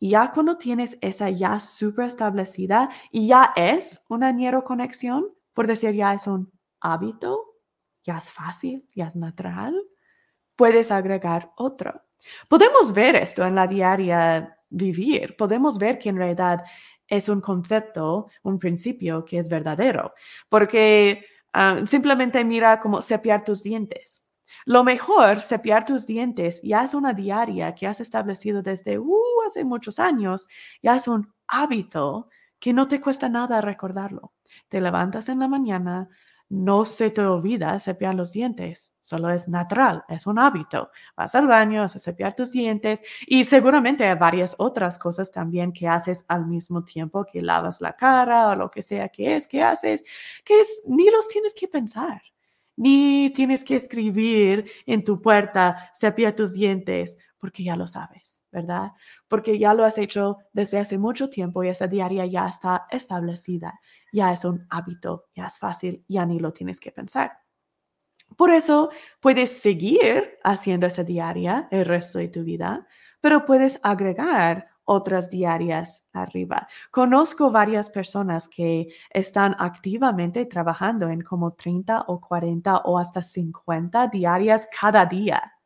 ya cuando tienes esa ya super establecida y ya es una neuroconexión, por decir ya es un hábito, ya es fácil, ya es natural, puedes agregar otro. Podemos ver esto en la diaria vivir, podemos ver que en realidad es un concepto, un principio que es verdadero, porque ah, simplemente mira como cepillar tus dientes. Lo mejor, cepillar tus dientes ya es una diaria que has establecido desde uh, hace muchos años, ya es un hábito que no te cuesta nada recordarlo. Te levantas en la mañana, no se te olvida cepillar los dientes, solo es natural, es un hábito. Vas al baño, vas a cepillar tus dientes y seguramente hay varias otras cosas también que haces al mismo tiempo que lavas la cara o lo que sea que es que haces, que es, ni los tienes que pensar ni tienes que escribir en tu puerta, cepilla tus dientes, porque ya lo sabes, ¿verdad? Porque ya lo has hecho desde hace mucho tiempo y esa diaria ya está establecida, ya es un hábito, ya es fácil, ya ni lo tienes que pensar. Por eso puedes seguir haciendo esa diaria el resto de tu vida, pero puedes agregar otras diarias arriba. Conozco varias personas que están activamente trabajando en como 30 o 40 o hasta 50 diarias cada día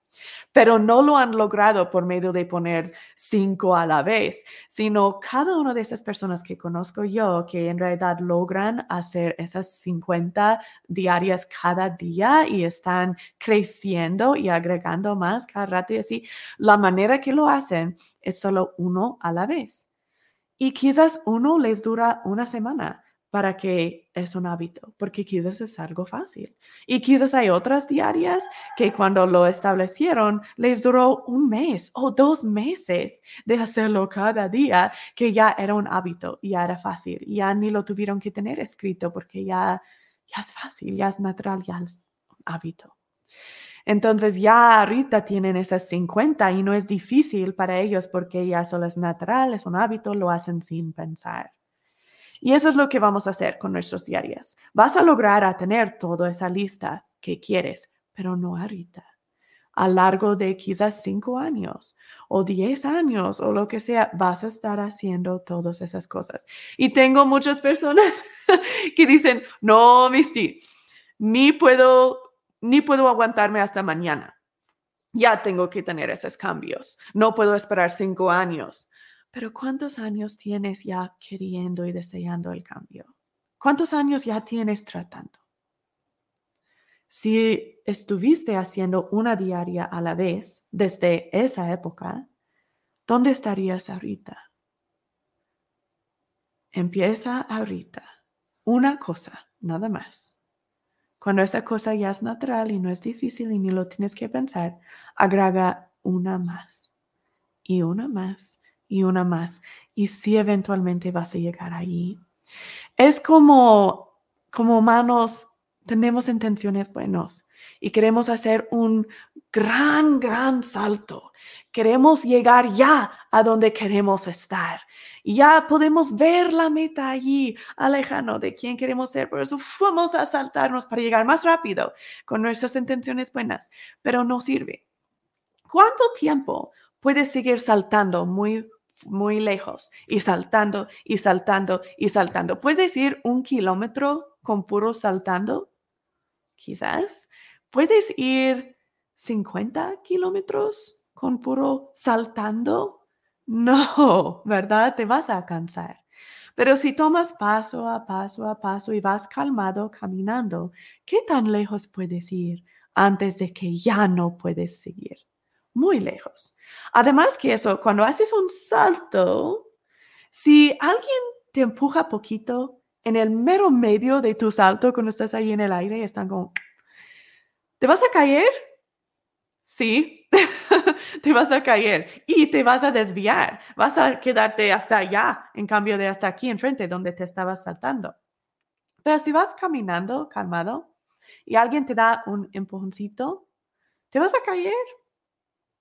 pero no lo han logrado por medio de poner cinco a la vez, sino cada una de esas personas que conozco yo que en realidad logran hacer esas 50 diarias cada día y están creciendo y agregando más cada rato y así, la manera que lo hacen es solo uno a la vez. Y quizás uno les dura una semana, para que es un hábito, porque quizás es algo fácil. Y quizás hay otras diarias que cuando lo establecieron les duró un mes o dos meses de hacerlo cada día, que ya era un hábito, ya era fácil, ya ni lo tuvieron que tener escrito porque ya, ya es fácil, ya es natural, ya es un hábito. Entonces ya ahorita tienen esas 50 y no es difícil para ellos porque ya solo es natural, es un hábito, lo hacen sin pensar. Y eso es lo que vamos a hacer con nuestros diarios. Vas a lograr a tener toda esa lista que quieres, pero no ahorita. A largo de quizás cinco años o diez años o lo que sea, vas a estar haciendo todas esas cosas. Y tengo muchas personas que dicen, no, Misty, ni puedo, ni puedo aguantarme hasta mañana. Ya tengo que tener esos cambios. No puedo esperar cinco años. Pero ¿cuántos años tienes ya queriendo y deseando el cambio? ¿Cuántos años ya tienes tratando? Si estuviste haciendo una diaria a la vez desde esa época, ¿dónde estarías ahorita? Empieza ahorita. Una cosa, nada más. Cuando esa cosa ya es natural y no es difícil y ni lo tienes que pensar, agrega una más y una más y una más. Y si eventualmente vas a llegar ahí. Es como, como humanos, tenemos intenciones buenas y queremos hacer un gran, gran salto. Queremos llegar ya a donde queremos estar. Y ya podemos ver la meta allí, alejando de quién queremos ser. Por eso vamos a saltarnos para llegar más rápido con nuestras intenciones buenas, pero no sirve. ¿Cuánto tiempo puedes seguir saltando muy muy lejos y saltando y saltando y saltando. ¿Puedes ir un kilómetro con puro saltando? Quizás. ¿Puedes ir 50 kilómetros con puro saltando? No, ¿verdad? Te vas a cansar. Pero si tomas paso a paso a paso y vas calmado caminando, ¿qué tan lejos puedes ir antes de que ya no puedes seguir? Muy lejos. Además que eso, cuando haces un salto, si alguien te empuja poquito en el mero medio de tu salto, cuando estás ahí en el aire, están como, ¿te vas a caer? Sí, te vas a caer y te vas a desviar. Vas a quedarte hasta allá, en cambio de hasta aquí enfrente donde te estabas saltando. Pero si vas caminando calmado y alguien te da un empujoncito, ¿te vas a caer?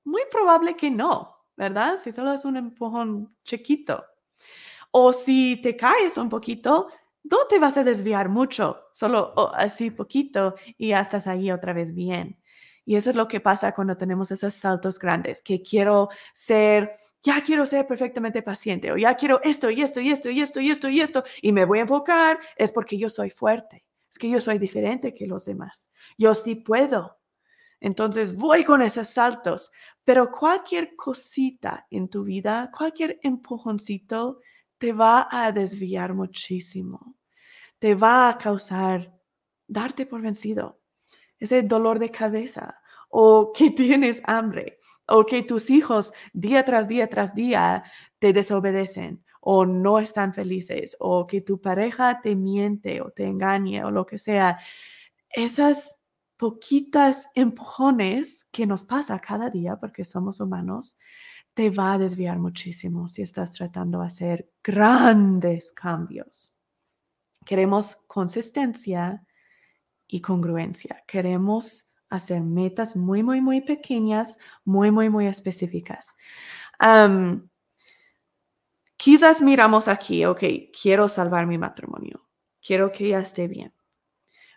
Muy probable que no, ¿verdad? Si solo es un empujón chiquito. O si te caes un poquito, no te vas a desviar mucho, solo así poquito y ya estás ahí otra vez bien. Y eso es lo que pasa cuando tenemos esos saltos grandes, que quiero ser, ya quiero ser perfectamente paciente, o ya quiero esto y esto y esto y esto y esto y esto, y me voy a enfocar, es porque yo soy fuerte, es que yo soy diferente que los demás. Yo sí puedo. Entonces voy con esos saltos, pero cualquier cosita en tu vida, cualquier empujoncito, te va a desviar muchísimo. Te va a causar darte por vencido ese dolor de cabeza o que tienes hambre o que tus hijos día tras día tras día te desobedecen o no están felices o que tu pareja te miente o te engañe o lo que sea. Esas poquitas empujones que nos pasa cada día porque somos humanos, te va a desviar muchísimo si estás tratando de hacer grandes cambios. Queremos consistencia y congruencia. Queremos hacer metas muy, muy, muy pequeñas, muy, muy, muy específicas. quizás miramos aquí, ok, quiero salvar mi matrimonio, quiero que ya esté bien,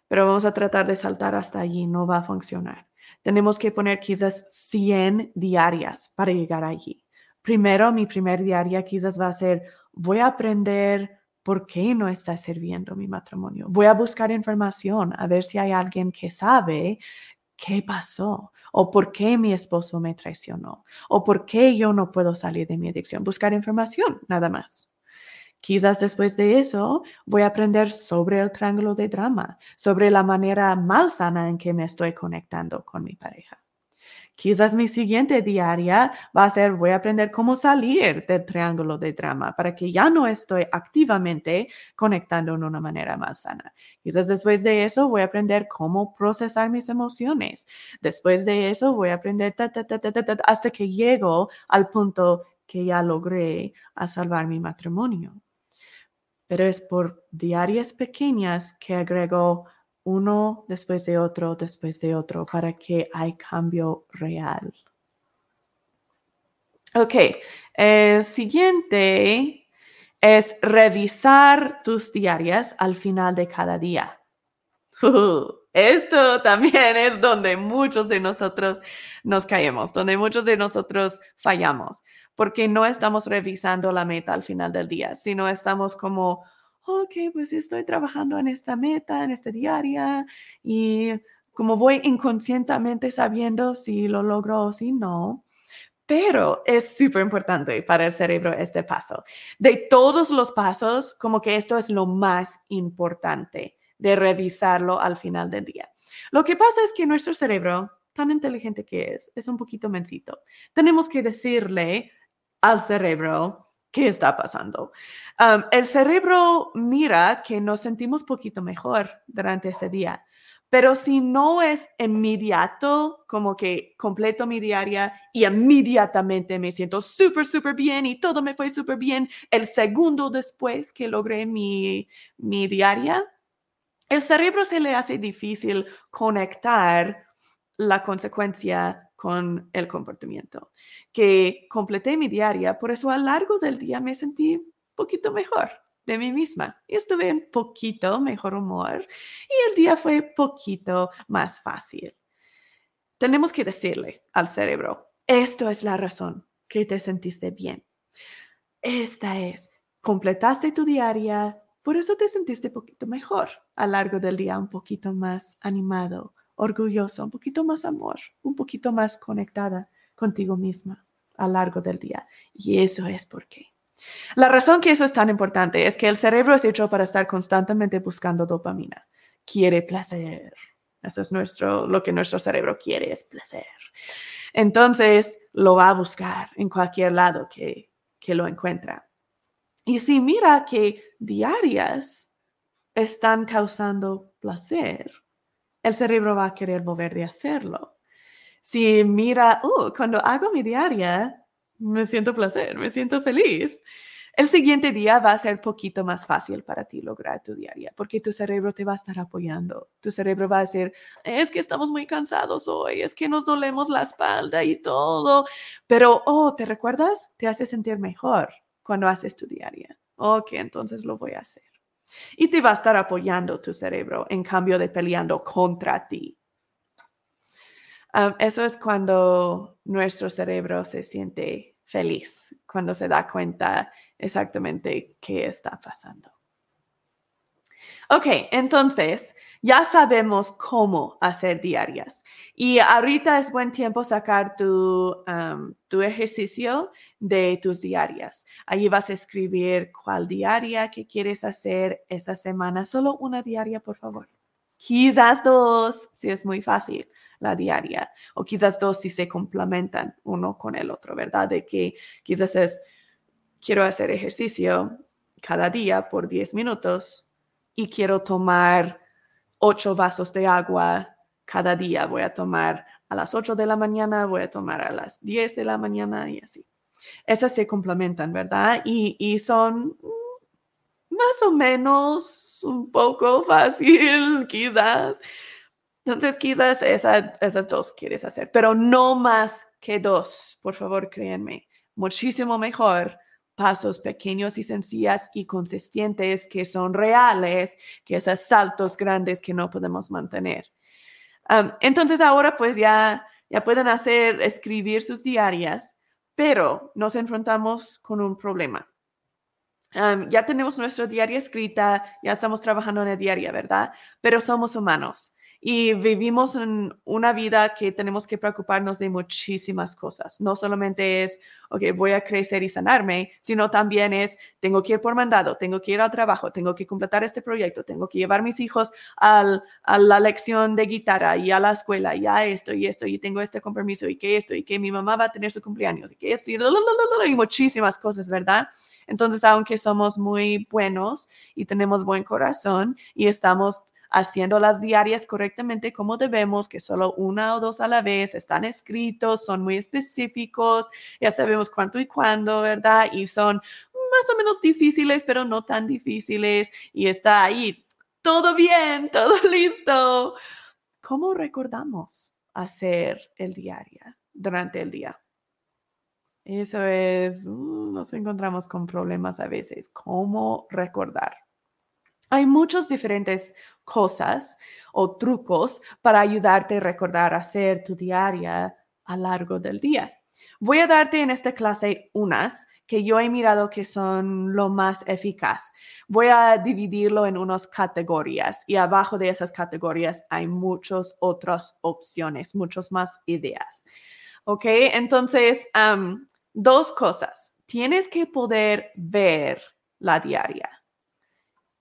pero vamos a tratar de saltar hasta allí, no va a funcionar. Tenemos que poner quizás 100 diarias para llegar allí. Primero, mi primer diaria quizás va a ser, voy a aprender ¿por qué no está sirviendo mi matrimonio? Voy a buscar información a ver si hay alguien que sabe qué pasó o por qué mi esposo me traicionó o por qué yo no puedo salir de mi adicción. Buscar información, nada más. Quizás después de eso voy a aprender sobre el triángulo de drama, sobre la manera malsana en que me estoy conectando con mi pareja. Quizás mi siguiente diaria va a ser, voy a aprender cómo salir del triángulo de drama para que ya no estoy activamente conectando de una manera más sana. Quizás después de eso voy a aprender cómo procesar mis emociones. Después de eso voy a aprender hasta que llego al punto que ya logré a salvar mi matrimonio. Pero es por diarias pequeñas que agrego uno después de otro, después de otro, para que hay cambio real. Ok, el siguiente es revisar tus diarias al final de cada día. esto también es donde muchos de nosotros nos caemos, donde muchos de nosotros fallamos, porque no estamos revisando la meta al final del día, sino estamos como, ok, pues estoy trabajando en esta meta, en esta diaria y como voy inconscientemente sabiendo si lo logro o si no. Pero es súper importante para el cerebro este paso. De todos los pasos, como que esto es lo más importante de revisarlo al final del día. Lo que pasa es que nuestro cerebro, tan inteligente que es, es un poquito mencito. Tenemos que decirle al cerebro, qué está pasando. el cerebro mira que nos sentimos poquito mejor durante ese día, pero si no es inmediato, como que completo mi diaria y inmediatamente me siento súper, súper bien y todo me fue súper bien, el segundo después que logré mi, mi diaria, el cerebro se le hace difícil conectar la consecuencia con el comportamiento, que completé mi diaria, por eso a lo largo del día me sentí un poquito mejor de mí misma y estuve en poquito mejor humor y el día fue poquito más fácil. Tenemos que decirle al cerebro, esto es la razón que te sentiste bien. esta es, completaste tu diaria, por eso te sentiste poquito mejor a lo largo del día, un poquito más animado, orgulloso, un poquito más amor, un poquito más conectada contigo misma a lo largo del día. Y eso es por qué. La razón que eso es tan importante es que el cerebro es hecho para estar constantemente buscando dopamina. Quiere placer. Eso es nuestro, lo que nuestro cerebro quiere, es placer. Entonces lo va a buscar en cualquier lado que, que lo encuentra. Y si mira que diarias están causando placer, el cerebro va a querer volver de hacerlo. Si mira, uh, cuando hago mi diaria, me siento placer, me siento feliz. El siguiente día va a ser poquito más fácil para ti lograr tu diaria, porque tu cerebro te va a estar apoyando. Tu cerebro va a decir, es que estamos muy cansados hoy, es que nos dolemos la espalda y todo, pero, oh, ¿te recuerdas? Te hace sentir mejor cuando haces tu diaria. Ok, entonces lo voy a hacer. Y te va a estar apoyando tu cerebro en cambio de peleando contra ti. Ah, eso es cuando nuestro cerebro se siente feliz, cuando se da cuenta exactamente qué está pasando. Ok, entonces ya sabemos cómo hacer diarias. Y ahorita es buen tiempo sacar tu, tu ejercicio de tus diarias. Allí vas a escribir cuál diaria que quieres hacer esa semana. Solo una diaria, por favor. Quizás dos, si es muy fácil la diaria. O quizás dos si se complementan uno con el otro, ¿verdad? De que quizás es, quiero hacer ejercicio cada día por 10 minutos y quiero tomar ocho vasos de agua cada día. Voy a tomar a las 8 de la mañana, voy a tomar a las 10 de la mañana y así. Esas se complementan, ¿verdad? Y, son más o menos un poco fácil, quizás. Entonces, quizás esas dos quieres hacer, pero no más que dos, por favor, créanme. Muchísimo mejor pasos pequeños y sencillas y consistentes que son reales, que esos saltos grandes que no podemos mantener. entonces ahora pues ya, ya pueden hacer, escribir sus diarias, pero nos enfrentamos con un problema. ya tenemos nuestra diaria escrita, ya estamos trabajando en el diaria, ¿verdad? Pero somos humanos y vivimos en una vida que tenemos que preocuparnos de muchísimas cosas. No solamente es, ok, voy a crecer y sanarme, sino también es, tengo que ir por mandado, tengo que ir al trabajo, tengo que completar este proyecto, tengo que llevar mis hijos a la lección de guitarra y a la escuela y a esto y esto y tengo este compromiso y que esto y que mi mamá va a tener su cumpleaños y que esto y muchísimas cosas, ¿verdad? Entonces, aunque somos muy buenos y tenemos buen corazón y estamos haciendo las diarias correctamente como debemos, que solo una o dos a la vez están escritos, son muy específicos, ya sabemos cuánto y cuándo, ¿verdad? Y son más o menos difíciles, pero no tan difíciles y está ahí todo bien, todo listo. ¿Cómo recordamos hacer el diario durante el día? Eso es, mm, nos encontramos con problemas a veces. ¿Cómo recordar? Hay muchas diferentes cosas o trucos para ayudarte a recordar hacer tu diaria a largo del día. Voy a darte en esta clase unas que yo he mirado que son lo más eficaz. Voy a dividirlo en unas categorías y abajo de esas categorías hay muchas otras opciones, muchas más ideas. ¿Ok? Entonces, dos cosas. Tienes que poder ver la diaria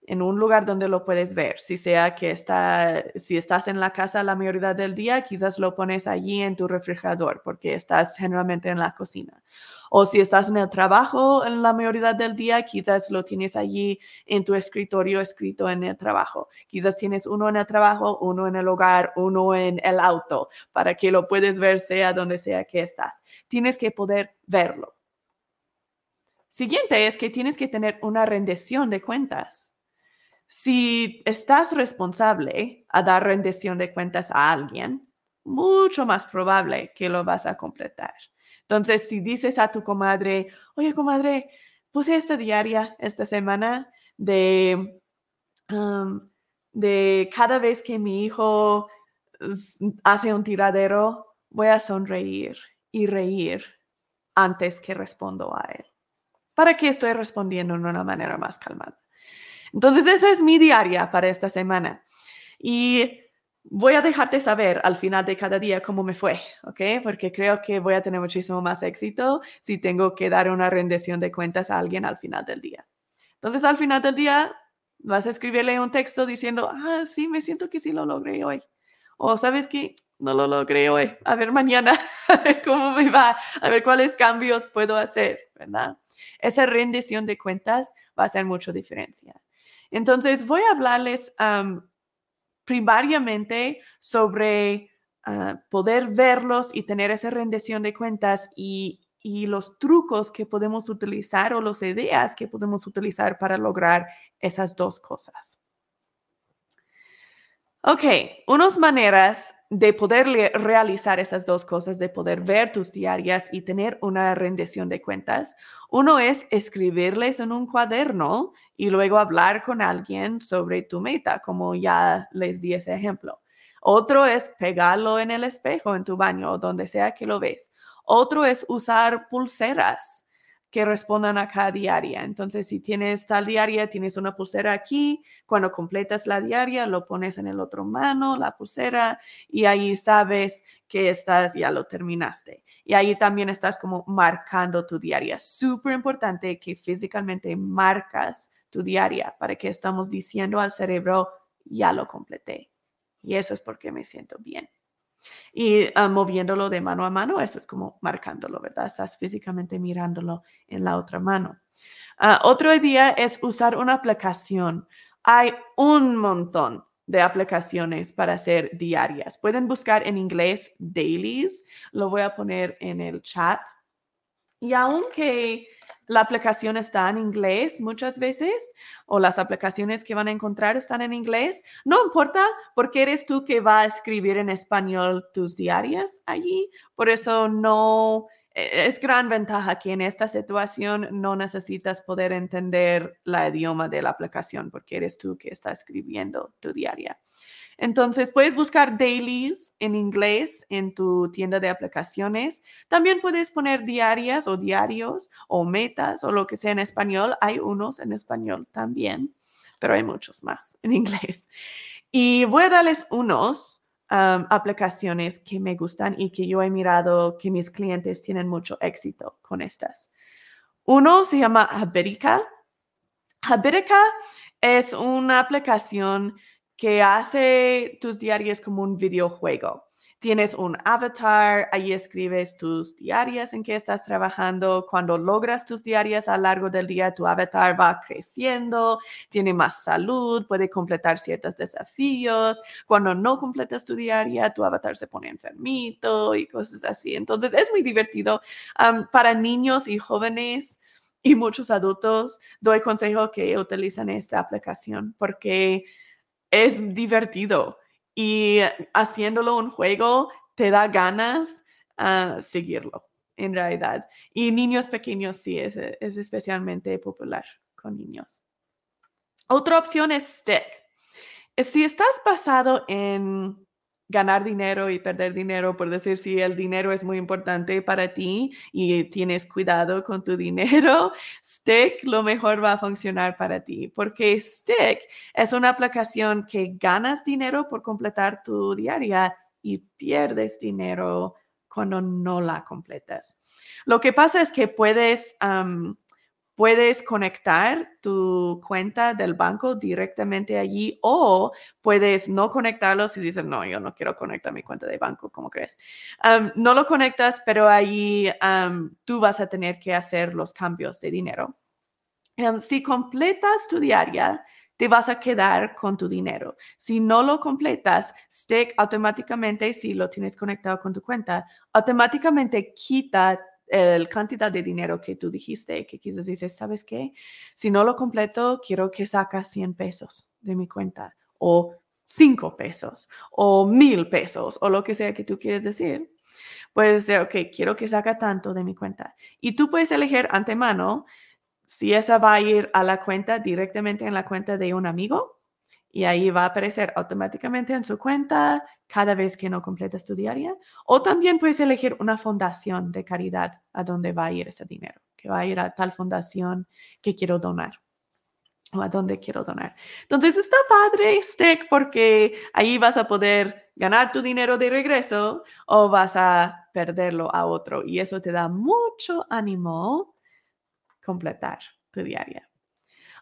en un lugar donde lo puedes ver, si sea que está, si estás en la casa la mayoría del día, quizás lo pones allí en tu refrigerador porque estás generalmente en la cocina. O si estás en el trabajo en la mayoría del día, quizás lo tienes allí en tu escritorio escrito en el trabajo. Quizás tienes uno en el trabajo, uno en el hogar, uno en el auto, para que lo puedes ver sea donde sea que estás. Tienes que poder verlo. Siguiente es que tienes que tener una rendición de cuentas si estás responsable a dar rendición de cuentas a alguien, mucho más probable que lo vas a completar. Entonces, si dices a tu comadre, oye, comadre, puse esta diaria esta semana de, de cada vez que mi hijo hace un tiradero, voy a sonreír y reír antes que respondo a él. ¿Para qué estoy respondiendo de una manera más calmada? Entonces, esa es mi diaria para esta semana. Y voy a dejarte saber al final de cada día cómo me fue, ¿ok? Porque creo que voy a tener muchísimo más éxito si tengo que dar una rendición de cuentas a alguien al final del día. Entonces, al final del día, vas a escribirle un texto diciendo, ah, sí, me siento que sí lo logré hoy. O sabes que no lo logré hoy. A ver mañana, a ver cómo me va, a ver cuáles cambios puedo hacer, ¿verdad? Esa rendición de cuentas va a hacer mucha diferencia. Entonces, voy a hablarles primariamente sobre ah, poder verlos y tener esa rendición de cuentas y, y los trucos que podemos utilizar o las ideas que podemos utilizar para lograr esas dos cosas. Ok, unas maneras de poder realizar esas dos cosas, de poder ver tus diarias y tener una rendición de cuentas. Uno es escribirles en un cuaderno y luego hablar con alguien sobre tu meta, como ya les di ese ejemplo. Otro es pegarlo en el espejo, en tu baño o donde sea que lo ves. Otro es usar pulseras que respondan a cada diaria. Entonces, si tienes tal diaria, tienes una pulsera aquí, cuando completas la diaria, lo pones en el otro mano, la pulsera, y ahí sabes que estás, ya lo terminaste. Y ahí también estás como marcando tu diaria. Súper importante que físicamente marcas tu diaria para que estamos diciendo al cerebro, ya lo completé. Y eso es porque me siento bien. Y ah, moviéndolo de mano a mano, eso es como marcándolo, ¿verdad? Estás físicamente mirándolo en la otra mano. Ah, otro día es usar una aplicación. Hay un montón de aplicaciones para hacer diarias. Pueden buscar en inglés dailies. Lo voy a poner en el chat. Y aunque la aplicación está en inglés muchas veces o las aplicaciones que van a encontrar están en inglés, no importa porque eres tú que va a escribir en español tus diarias allí. Por eso no es gran ventaja que en esta situación no necesitas poder entender la idioma de la aplicación porque eres tú que está escribiendo tu diaria. Entonces, puedes buscar dailies en inglés en tu tienda de aplicaciones. También puedes poner diarias o diarios o metas o lo que sea en español. Hay unos en español también, pero hay muchos más en inglés. Y voy a darles unos aplicaciones que me gustan y que yo he mirado que mis clientes tienen mucho éxito con estas. Uno se llama Habitica. Habitica es una aplicación que hace tus diarios como un videojuego. Tienes un avatar, ahí escribes tus diarias en que estás trabajando. Cuando logras tus diarias a lo largo del día, tu avatar va creciendo, tiene más salud, puede completar ciertos desafíos. Cuando no completas tu diaria, tu avatar se pone enfermito y cosas así. Entonces es muy divertido para niños y jóvenes y muchos adultos. Doy consejo que utilicen esta aplicación porque es divertido y haciéndolo un juego te da ganas a seguirlo, en realidad. Y niños pequeños sí, es, es especialmente popular con niños. Otra opción es Stick. Si estás basado en ganar dinero y perder dinero, por decir si el dinero es muy importante para ti y tienes cuidado con tu dinero, Stick lo mejor va a funcionar para ti, porque Stick es una aplicación que ganas dinero por completar tu diaria y pierdes dinero cuando no la completas. Lo que pasa es que puedes puedes conectar tu cuenta del banco directamente allí o puedes no conectarlo si dices, no, yo no quiero conectar mi cuenta de banco, ¿cómo crees? no lo conectas, pero allí tú vas a tener que hacer los cambios de dinero. si completas tu diaria, te vas a quedar con tu dinero. Si no lo completas, Stick automáticamente, si lo tienes conectado con tu cuenta, automáticamente quita el cantidad de dinero que tú dijiste, que quizás dices, ¿sabes qué? Si no lo completo, quiero que sacas 100 pesos de mi cuenta o 5 pesos o 1000 pesos o lo que sea que tú quieres decir. Decir, ok, quiero que saca tanto de mi cuenta. Y tú puedes elegir antemano si esa va a ir a la cuenta directamente en la cuenta de un amigo y ahí va a aparecer automáticamente en su cuenta cada vez que no completas tu diaria. O también puedes elegir una fundación de caridad a donde va a ir ese dinero. que va a ir a tal fundación que quiero donar o a dónde quiero donar. Entonces está padre Stick porque ahí vas a poder ganar tu dinero de regreso o vas a perderlo a otro y eso te da mucho ánimo completar tu diaria.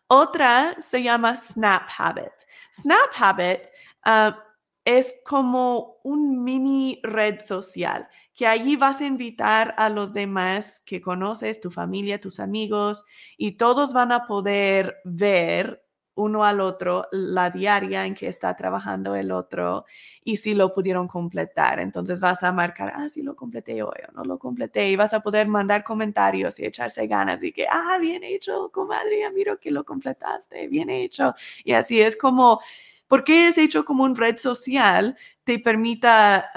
Otra se llama Snap Habit. Snap Habit ah, es como un mini red social que allí vas a invitar a los demás que conoces, tu familia, tus amigos, y todos van a poder ver uno al otro la diaria en que está trabajando el otro y si lo pudieron completar. Entonces vas a marcar, ah, sí lo completé hoy o no lo completé y vas a poder mandar comentarios y echarse ganas de que, ah, bien hecho, comadre, miro que lo completaste, bien hecho. Y así es como, porque es hecho como un red social, te permita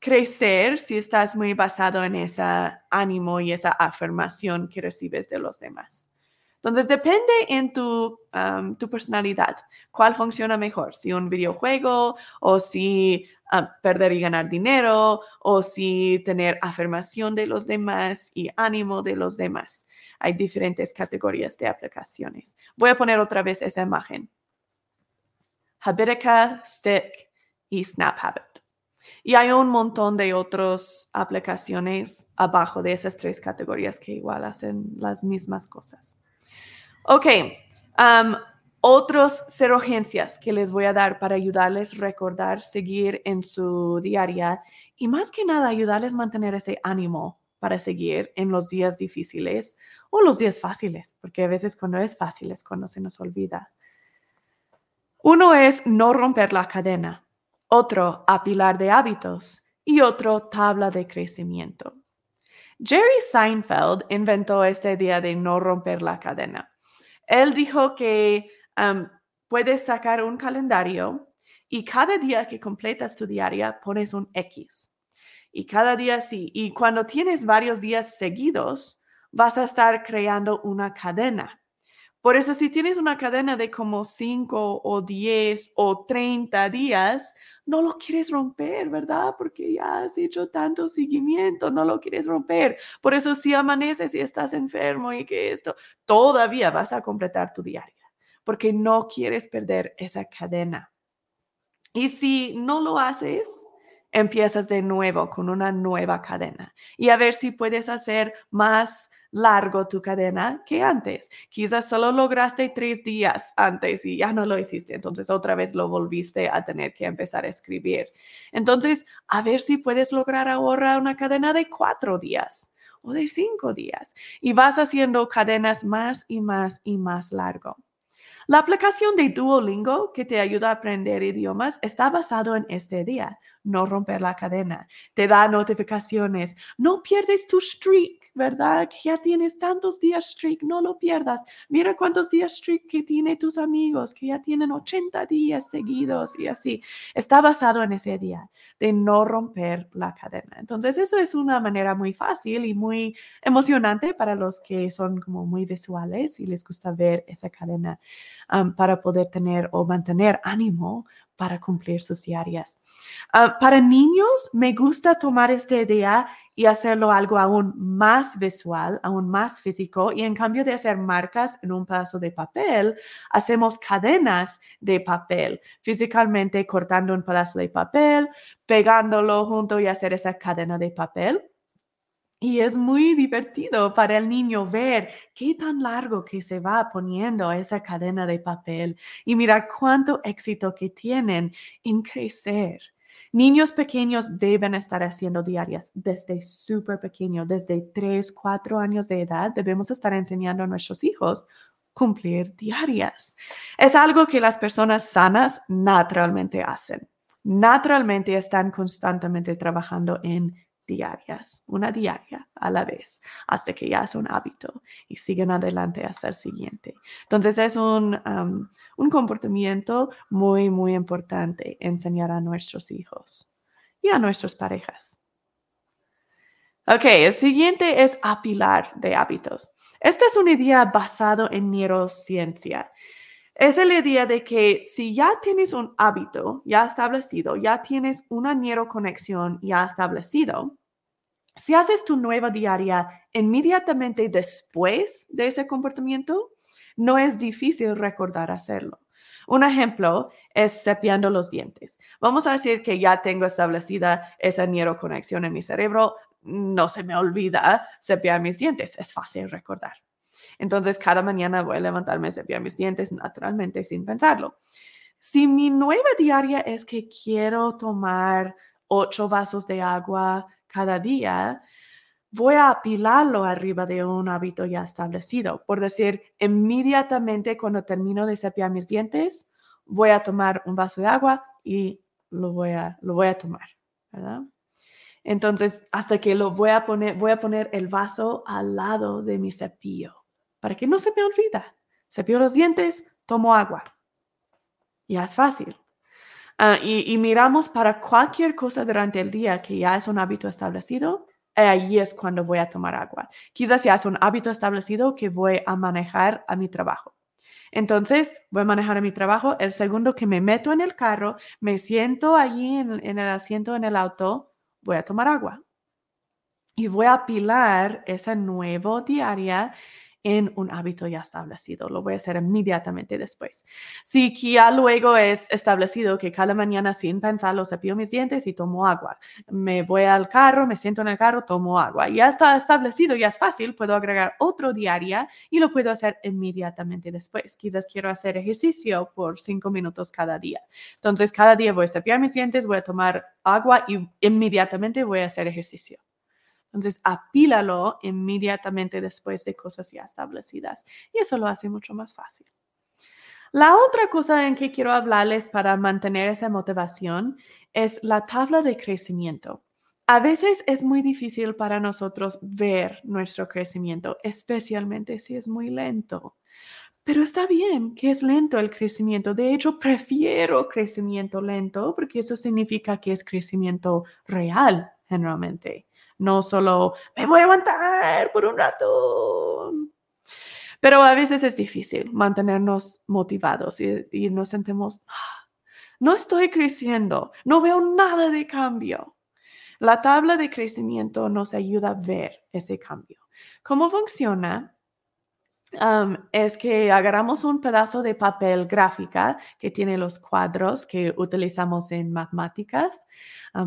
crecer si estás muy basado en ese ánimo y esa afirmación que recibes de los demás. Entonces, depende en tu, tu personalidad, cuál funciona mejor, si un videojuego o si perder y ganar dinero o si tener afirmación de los demás y ánimo de los demás. Hay diferentes categorías de aplicaciones. Voy a poner otra vez esa imagen. Habitica, Stick y Snap Habit. Y hay un montón de otras aplicaciones abajo de esas tres categorías que igual hacen las mismas cosas. Ok, um, otros urgencias que les voy a dar para ayudarles a recordar, seguir en su diaria y más que nada ayudarles a mantener ese ánimo para seguir en los días difíciles o los días fáciles, porque a veces cuando es fácil es cuando se nos olvida. Uno es no romper la cadena otro apilar de hábitos y otro tabla de crecimiento. Jerry Seinfeld inventó este día de no romper la cadena. Él dijo que um, puedes sacar un calendario y cada día que completas tu diaria pones un X. Y cada día sí. Y cuando tienes varios días seguidos, vas a estar creando una cadena. Por eso si tienes una cadena de como 5 o 10 o 30 días, no lo quieres romper, ¿verdad? Porque ya has hecho tanto seguimiento, no lo quieres romper. Por eso si amaneces y estás enfermo y que esto, todavía vas a completar tu diaria, porque no quieres perder esa cadena. Y si no lo haces, empiezas de nuevo con una nueva cadena y a ver si puedes hacer más largo tu cadena que antes. Quizás solo lograste tres días antes y ya no lo hiciste, entonces otra vez lo volviste a tener que empezar a escribir. Entonces, a ver si puedes lograr ahora una cadena de cuatro días o de cinco días y vas haciendo cadenas más y más y más largo. La aplicación de Duolingo que te ayuda a aprender idiomas está basado en este día, no romper la cadena. Te da notificaciones, no pierdes tu streak ¿verdad? Ya tienes tantos días streak, no lo pierdas. Mira cuántos días streak que tiene tus amigos, que ya tienen 80 días seguidos y así. Está basado en ese día de no romper la cadena. Entonces, eso es una manera muy fácil y muy emocionante para los que son como muy visuales y les gusta ver esa cadena para poder tener o mantener ánimo para cumplir sus diarias. Ah, para niños, me gusta tomar esta idea y hacerlo algo aún más visual, aún más físico. Y en cambio de hacer marcas en un pedazo de papel, hacemos cadenas de papel, físicamente cortando un pedazo de papel, pegándolo junto y hacer esa cadena de papel. Y es muy divertido para el niño ver qué tan largo que se va poniendo esa cadena de papel y mirar cuánto éxito que tienen en crecer. Niños pequeños deben estar haciendo diarias desde súper pequeño, desde 3, 4 años de edad. Debemos estar enseñando a nuestros hijos cumplir diarias. Es algo que las personas sanas naturalmente hacen. Naturalmente están constantemente trabajando en diarias, una diaria a la vez, hasta que ya es un hábito y siguen adelante hasta el siguiente. Entonces es un, un comportamiento muy, muy importante enseñar a nuestros hijos y a nuestras parejas. Ok, el siguiente es apilar de hábitos. Esta es una idea basada en neurociencia. Es la idea de que si ya tienes un hábito ya establecido, ya tienes una neuroconexión ya establecido, Si haces tu nueva diaria inmediatamente después de ese comportamiento, no es difícil recordar hacerlo. Un ejemplo es cepillando los dientes. Vamos a decir que ya tengo establecida esa neuroconexión en mi cerebro. No se me olvida cepillar mis dientes. Es fácil recordar. Entonces, cada mañana voy a levantarme cepillar mis dientes naturalmente sin pensarlo. Si mi nueva diaria es que quiero tomar ocho vasos de agua cada día, voy a apilarlo arriba de un hábito ya establecido. Por decir, inmediatamente cuando termino de cepillar mis dientes, voy a tomar un vaso de agua y lo voy a, lo voy a tomar. Entonces, hasta que lo voy a poner, voy a poner el vaso al lado de mi cepillo para que no se me olvida. Cepillo los dientes, tomo agua. Ya es fácil. Ah, y, miramos para cualquier cosa durante el día que ya es un hábito establecido, ahí es cuando voy a tomar agua. Quizás ya es un hábito establecido que voy a manejar a mi trabajo. Entonces, voy a manejar a mi trabajo. El segundo que me meto en el carro, me siento allí en, en el asiento en el auto, voy a tomar agua. Y voy a apilar esa nueva diaria en un hábito ya establecido. Lo voy a hacer inmediatamente después. Si ya luego es establecido que cada mañana sin pensarlo cepillo mis dientes y tomo agua, me voy al carro, me siento en el carro, tomo agua. Ya está establecido, ya es fácil, puedo agregar otro diaria y lo puedo hacer inmediatamente después. Quizás quiero hacer ejercicio por cinco minutos cada día. Entonces, cada día voy a cepillar mis dientes, voy a tomar agua y inmediatamente voy a hacer ejercicio. Entonces, apílalo inmediatamente después de cosas ya establecidas y eso lo hace mucho más fácil. La otra cosa en que quiero hablarles para mantener esa motivación es la tabla de crecimiento. A veces es muy difícil para nosotros ver nuestro crecimiento, especialmente si es muy lento. Pero está bien que es lento el crecimiento. De hecho, prefiero crecimiento lento porque eso significa que es crecimiento real generalmente no solo me voy a aguantar por un rato. Pero a veces es difícil mantenernos motivados y, nos sentimos, ah, no estoy creciendo, no veo nada de cambio. La tabla de crecimiento nos ayuda a ver ese cambio. ¿Cómo funciona? es que agarramos un pedazo de papel gráfica que tiene los cuadros que utilizamos en matemáticas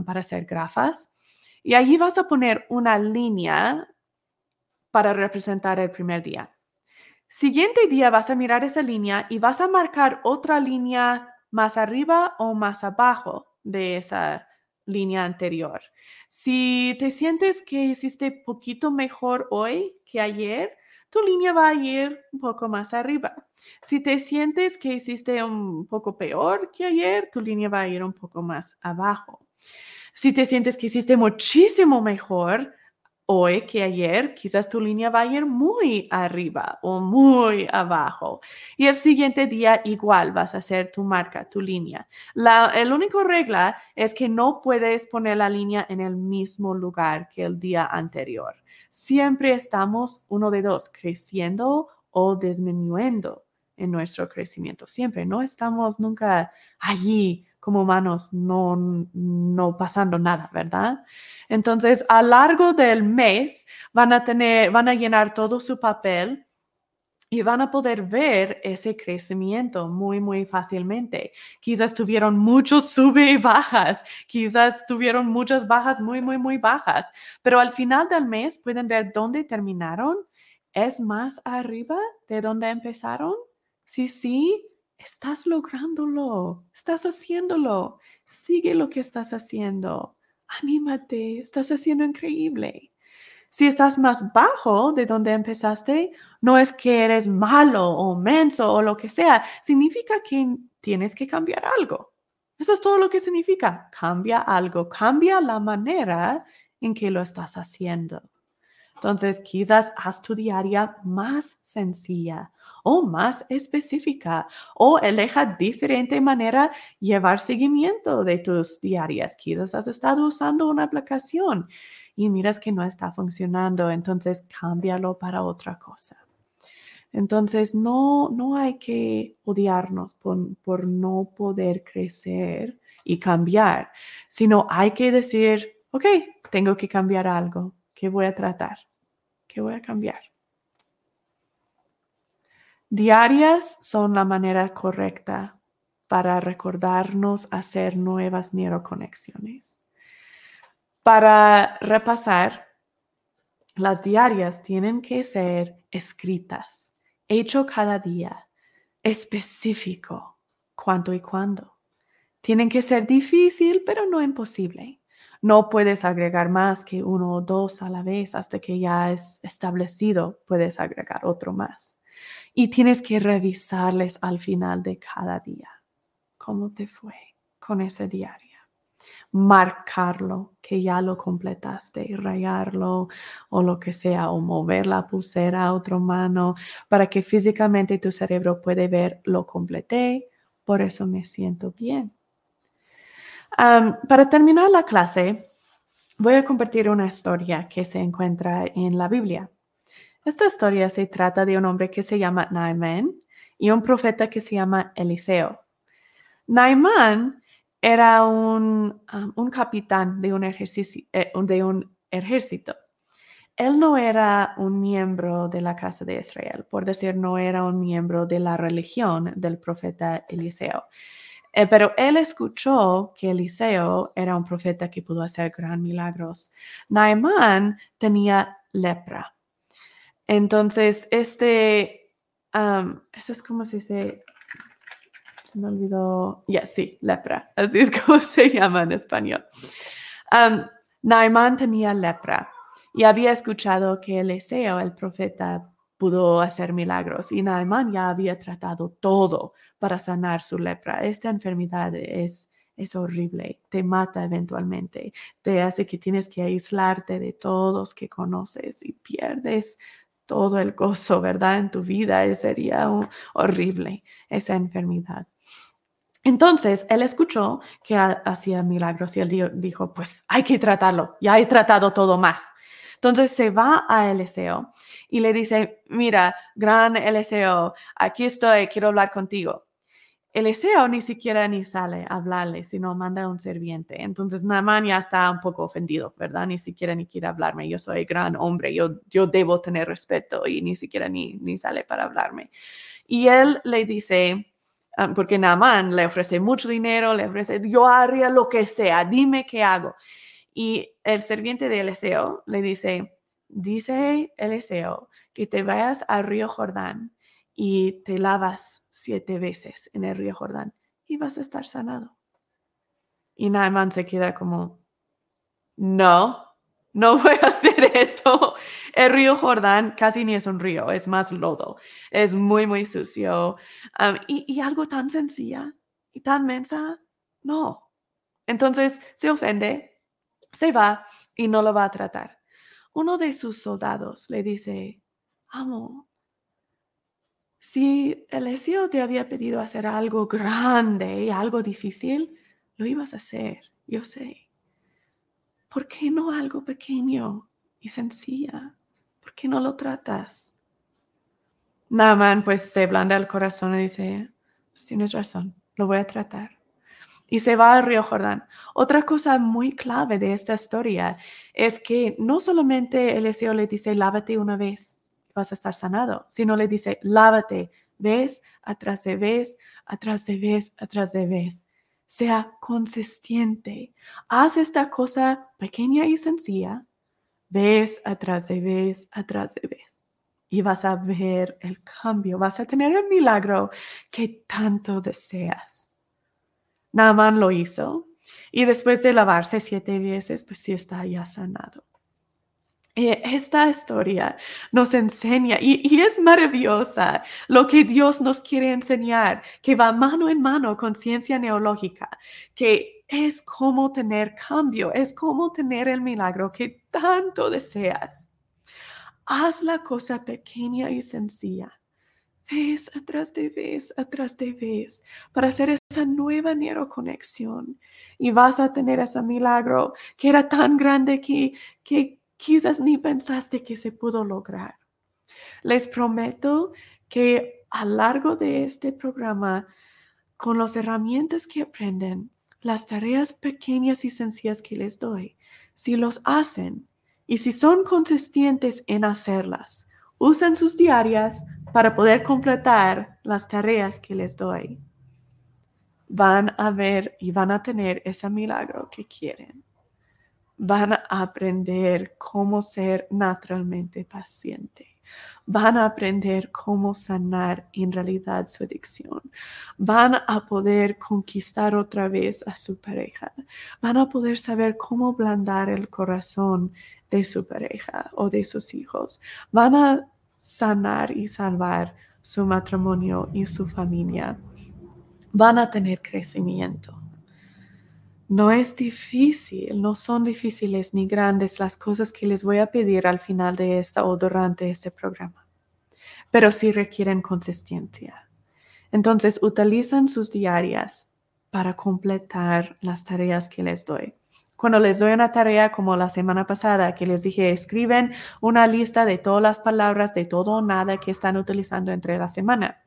para hacer grafas y allí vas a poner una línea para representar el primer día. Siguiente día vas a mirar esa línea y vas a marcar otra línea más arriba o más abajo de esa línea anterior. Si te sientes que hiciste poquito mejor hoy que ayer, tu línea va a ir un poco más arriba. Si te sientes que hiciste un poco peor que ayer, tu línea va a ir un poco más abajo. Si te sientes que hiciste muchísimo mejor hoy que ayer, quizás tu línea va a ir muy arriba o muy abajo. Y el siguiente día igual vas a hacer tu marca, tu línea. La el único regla es que no puedes poner la línea en el mismo lugar que el día anterior. Siempre estamos uno de dos, creciendo o disminuyendo en nuestro crecimiento. Siempre, no estamos nunca allí como humanos no, no pasando nada, ¿verdad? Entonces, a lo largo del mes van a tener, van a llenar todo su papel y van a poder ver ese crecimiento muy, muy fácilmente. Quizás tuvieron muchos sube y bajas, quizás tuvieron muchas bajas muy, muy, muy bajas, pero al final del mes pueden ver dónde terminaron. ¿Es más arriba de donde empezaron? Sí, sí, estás lográndolo, estás haciéndolo, sigue lo que estás haciendo, anímate, estás haciendo increíble. Si estás más bajo de donde empezaste, no es que eres malo o menso o lo que sea, significa que tienes que cambiar algo. Eso es todo lo que significa. Cambia algo, cambia la manera en que lo estás haciendo. Entonces, quizás haz tu diaria más sencilla o más específica o eleja diferente manera llevar seguimiento de tus diarias. Quizás has estado usando una aplicación y miras que no está funcionando, entonces cámbialo para otra cosa. Entonces, no, no hay que odiarnos por, por no poder crecer y cambiar, sino hay que decir, ok, tengo que cambiar algo ¿Qué voy a tratar? ¿Qué voy a cambiar? Diarias son la manera correcta para recordarnos hacer nuevas neuroconexiones. Para repasar, las diarias tienen que ser escritas, hecho cada día, específico, cuánto y cuándo. Tienen que ser difícil, pero no imposible. No puedes agregar más que uno o dos a la vez hasta que ya es establecido, puedes agregar otro más. Y tienes que revisarles al final de cada día. ¿Cómo te fue con ese diario? Marcarlo, que ya lo completaste, rayarlo o lo que sea, o mover la pulsera a otra mano para que físicamente tu cerebro puede ver lo completé, por eso me siento bien para terminar la clase, voy a compartir una historia que se encuentra en la Biblia. Esta historia se trata de un hombre que se llama Naaman y un profeta que se llama Eliseo. Naaman era un, capitán de un, eh, de un ejército. Él no era un miembro de la casa de Israel, por decir, no era un miembro de la religión del profeta Eliseo. Eh, pero él escuchó que Eliseo era un profeta que pudo hacer gran milagros. Naimán tenía lepra. Entonces, este, eso es como se dice, se me olvidó, ya, sí, lepra, así es como se llama en español. Um, tenía lepra y había escuchado que Eliseo, el profeta, pudo hacer milagros y Naaman ya había tratado todo para sanar su lepra. Esta enfermedad es, es horrible, te mata eventualmente, te hace que tienes que aislarte de todos que conoces y pierdes todo el gozo, ¿verdad? En tu vida sería horrible esa enfermedad. Entonces, él escuchó que hacía milagros y él dijo, pues hay que tratarlo, ya he tratado todo más. Entonces se va a Eliseo y le dice, mira, gran Eliseo, aquí estoy, quiero hablar contigo. Eliseo ni siquiera ni sale a hablarle, sino manda a un serviente. Entonces Naaman ya está un poco ofendido, ¿verdad? Ni siquiera ni quiere hablarme. Yo soy gran hombre, yo, yo debo tener respeto y ni siquiera ni, ni sale para hablarme. Y él le dice, ah, porque Naaman le ofrece mucho dinero, le ofrece, yo haría lo que sea, dime qué hago. Y el serviente de Eliseo le dice, dice Eliseo que te vayas al río Jordán y te lavas siete veces en el río Jordán y vas a estar sanado. Y Naaman se queda como, no, no voy a hacer eso. El río Jordán casi ni es un río, es más lodo, es muy, muy sucio. Y, y algo tan sencilla y tan mensa, no. Entonces se ofende se va y no lo va a tratar. Uno de sus soldados le dice, amo, si Eliseo te había pedido hacer algo grande y algo difícil, lo ibas a hacer, yo sé. ¿Por qué no algo pequeño y sencilla? ¿Por qué no lo tratas? Naaman pues se blanda el corazón y dice, pues tienes razón, lo voy a tratar y se va al río Jordán. Otra cosa muy clave de esta historia es que no solamente Eliseo le dice, lávate una vez, vas a estar sanado, sino le dice, lávate vez atrás de vez, atrás de vez, atrás de vez. Sea consistente. Haz esta cosa pequeña y sencilla, vez atrás de vez, atrás de vez. Y vas a ver el cambio, vas a tener el milagro que tanto deseas. Naaman lo hizo y después de lavarse siete veces, pues sí está ya sanado. Esta historia nos enseña y, es maravillosa lo que Dios nos quiere enseñar, que va mano en mano con ciencia neológica, que es como tener cambio, es como tener el milagro que tanto deseas. Haz la cosa pequeña y sencilla vez atrás de vez atrás de vez para hacer esa nueva neuroconexión y vas a tener ese milagro que era tan grande que, que quizás ni pensaste que se pudo lograr. Les prometo que a lo largo de este programa, con las herramientas que aprenden, las tareas pequeñas y sencillas que les doy, si los hacen Y si son consistentes en hacerlas, usen sus diarias para poder completar las tareas que les doy. Van a ver y van a tener ese milagro que quieren. Van a aprender cómo ser naturalmente paciente van a aprender cómo sanar en realidad su adicción. Van a poder conquistar otra vez a su pareja. Van a poder saber cómo blandar el corazón de su pareja o de sus hijos. Van a sanar y salvar su matrimonio y su familia. Van a tener crecimiento. No es difícil, no son difíciles ni grandes las cosas que les voy a pedir al final de esta o durante este programa, pero sí requieren consistencia. Entonces, utilizan sus diarias para completar las tareas que les doy. Cuando les doy una tarea como la semana pasada que les dije, escriben una lista de todas las palabras de todo o nada que están utilizando entre la semana.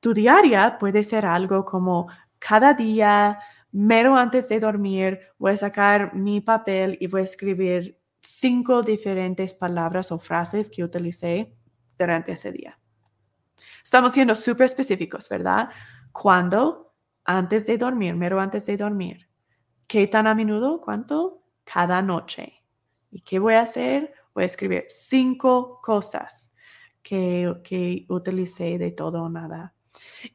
Tu diaria puede ser algo como cada día, mero antes de dormir, voy a sacar mi papel y voy a escribir cinco diferentes palabras o frases que utilicé durante ese día. Estamos siendo súper específicos, ¿verdad? ¿Cuándo? Antes de dormir, mero antes de dormir. ¿Qué tan a menudo? ¿Cuánto? Cada noche. ¿Y qué voy a hacer? Voy a escribir cinco cosas que, que utilicé de todo o nada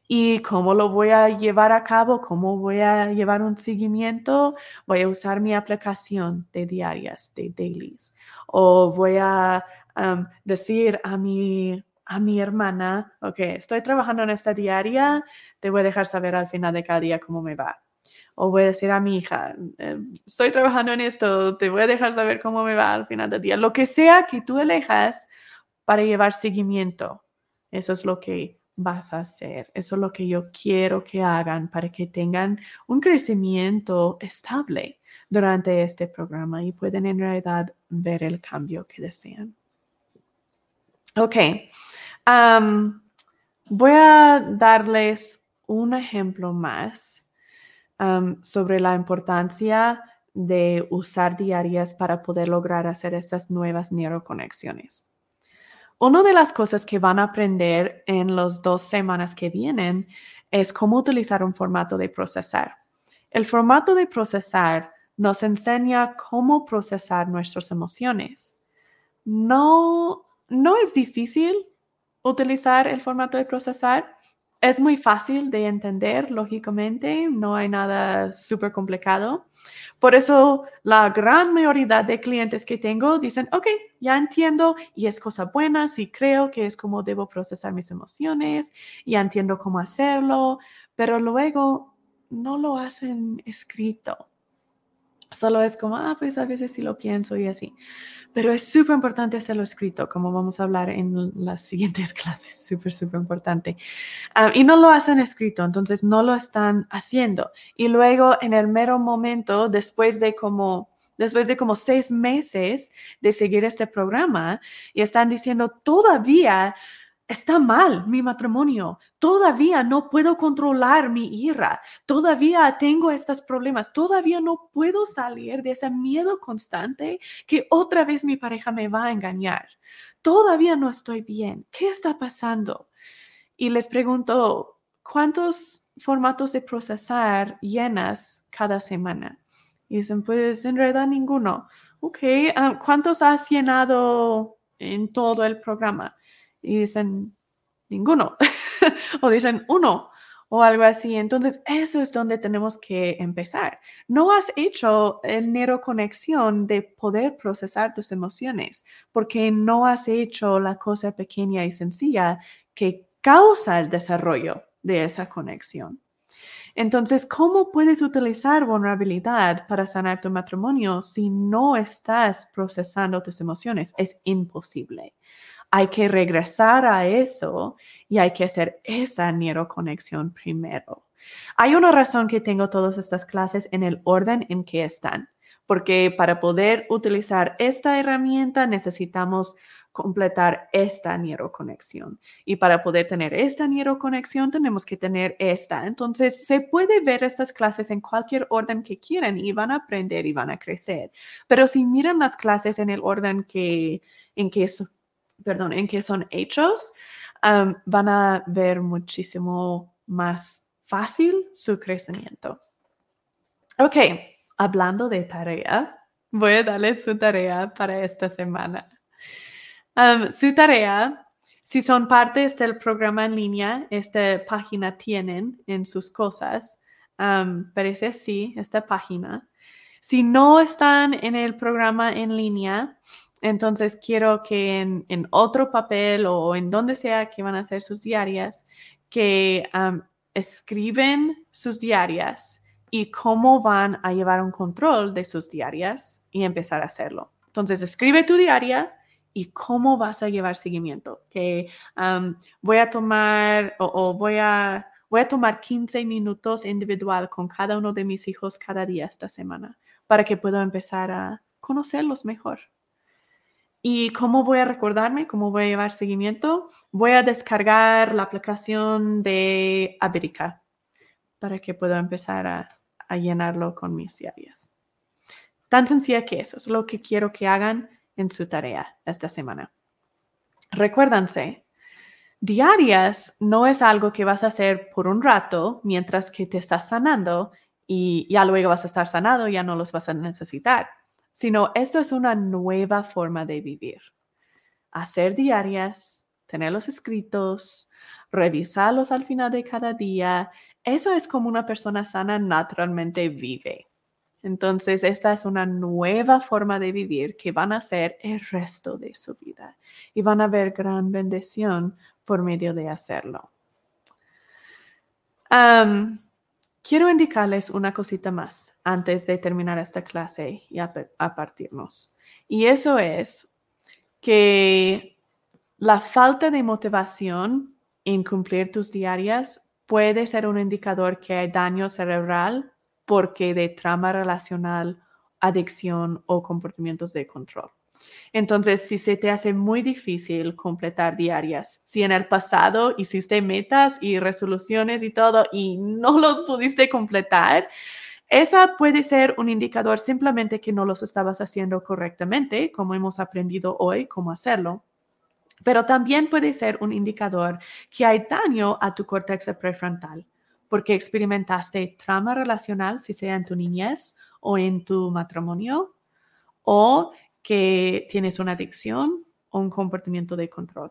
¿Y cómo lo voy a llevar a cabo? ¿Cómo voy a llevar un seguimiento? Voy a usar mi aplicación de diarias, de dailies. O voy a decir a mi, a mi hermana, ok, estoy trabajando en esta diaria, te voy a dejar saber al final de cada día cómo me va. O voy a decir a mi hija, em, estoy trabajando en esto, te voy a dejar saber cómo me va al final del día. Lo que sea que tú elijas para llevar seguimiento. Eso es lo que vas a hacer. Eso es lo que yo quiero que hagan para que tengan un crecimiento estable durante este programa y pueden en realidad ver el cambio que desean. Ok. voy a darles un ejemplo más sobre la importancia de usar diarias para poder lograr hacer estas nuevas neuroconexiones. Una de las cosas que van a aprender en las dos semanas que vienen es cómo utilizar un formato de procesar. El formato de procesar nos enseña cómo procesar nuestras emociones. No, no es difícil utilizar el formato de procesar. Es muy fácil de entender, lógicamente, no hay nada súper complicado. Por eso la gran mayoría de clientes que tengo dicen, ok, ya entiendo y es cosa buena, sí creo que es como debo procesar mis emociones, ya entiendo cómo hacerlo, pero luego no lo hacen escrito. Solo es como, ah, pues a veces sí lo pienso y así. Pero es súper importante hacerlo escrito, como vamos a hablar en las siguientes clases, súper, súper importante. Ah, y no lo hacen escrito, entonces no lo están haciendo. Y luego en el mero momento, después de como después de como seis meses de seguir este programa y están diciendo todavía está mal mi matrimonio, todavía no puedo controlar mi ira, todavía tengo estos problemas, todavía no puedo salir de ese miedo constante que otra vez mi pareja me va a engañar, todavía no estoy bien, ¿qué está pasando? Y les pregunto, ¿cuántos formatos de procesar llenas cada semana? Y dicen, pues en realidad ninguno. Ok, ah, ¿cuántos has llenado en todo el programa? Y dicen ninguno o dicen uno o algo así. Entonces, eso es donde tenemos que empezar. No has hecho el neuroconexión de poder procesar tus emociones porque no has hecho la cosa pequeña y sencilla que causa el desarrollo de esa conexión. Entonces, ¿cómo puedes utilizar vulnerabilidad para sanar tu matrimonio si no estás procesando tus emociones? Es imposible hay que regresar a eso y hay que hacer esa neuroconexión primero. Hay una razón que tengo todas estas clases en el orden en que están, porque para poder utilizar esta herramienta necesitamos completar esta neuroconexión. Y para poder tener esta neuroconexión tenemos que tener esta. Entonces, se puede ver estas clases en cualquier orden que quieran y van a aprender y van a crecer. Pero si miran las clases en el orden que, en que, perdón, en que son hechos, van a ver muchísimo más fácil su crecimiento. Ok, hablando de tarea, voy a darles su tarea para esta semana su tarea, si son partes del programa en línea, esta página tienen en sus cosas. parece así, esta página. Si no están en el programa en línea, entonces quiero que en, otro papel o en donde sea que van a hacer sus diarias, que escriben sus diarias y cómo van a llevar un control de sus diarias y empezar a hacerlo. Entonces, escribe tu diaria y cómo vas a llevar seguimiento. Que voy a tomar o, voy, a, voy a tomar 15 minutos individual con cada uno de mis hijos cada día esta semana para que pueda empezar a conocerlos mejor. ¿Y cómo voy a recordarme? ¿Cómo voy a llevar seguimiento? Voy a descargar la aplicación de Aberica para que pueda empezar a, a llenarlo con mis diarias. Tan sencilla que eso es lo que quiero que hagan en su tarea esta semana. Recuérdense, diarias no es algo que vas a hacer por un rato mientras que te estás sanando y ya luego vas a estar sanado, ya no los vas a necesitar, sino esto es una nueva forma de vivir. Hacer diarias, tenerlos escritos, revisarlos al final de cada día, eso es como una persona sana naturalmente vive. Entonces, esta es una nueva forma de vivir que van a hacer el resto de su vida y van a ver gran bendición por medio de hacerlo. Quiero indicarles una cosita más antes de terminar esta clase y a, partirnos. Y eso es que la falta de motivación en cumplir tus diarias puede ser un indicador que hay daño cerebral porque de trama relacional, adicción o comportamientos de control. Entonces, si se te hace muy difícil completar diarias, si en el pasado hiciste metas y resoluciones y todo y no los pudiste completar, esa puede ser un indicador simplemente que no los estabas haciendo correctamente, como hemos aprendido hoy cómo hacerlo. Pero también puede ser un indicador que hay daño a tu córtex prefrontal porque experimentaste trama relacional, si sea en tu niñez o en tu matrimonio, o que tienes una adicción o un comportamiento de control.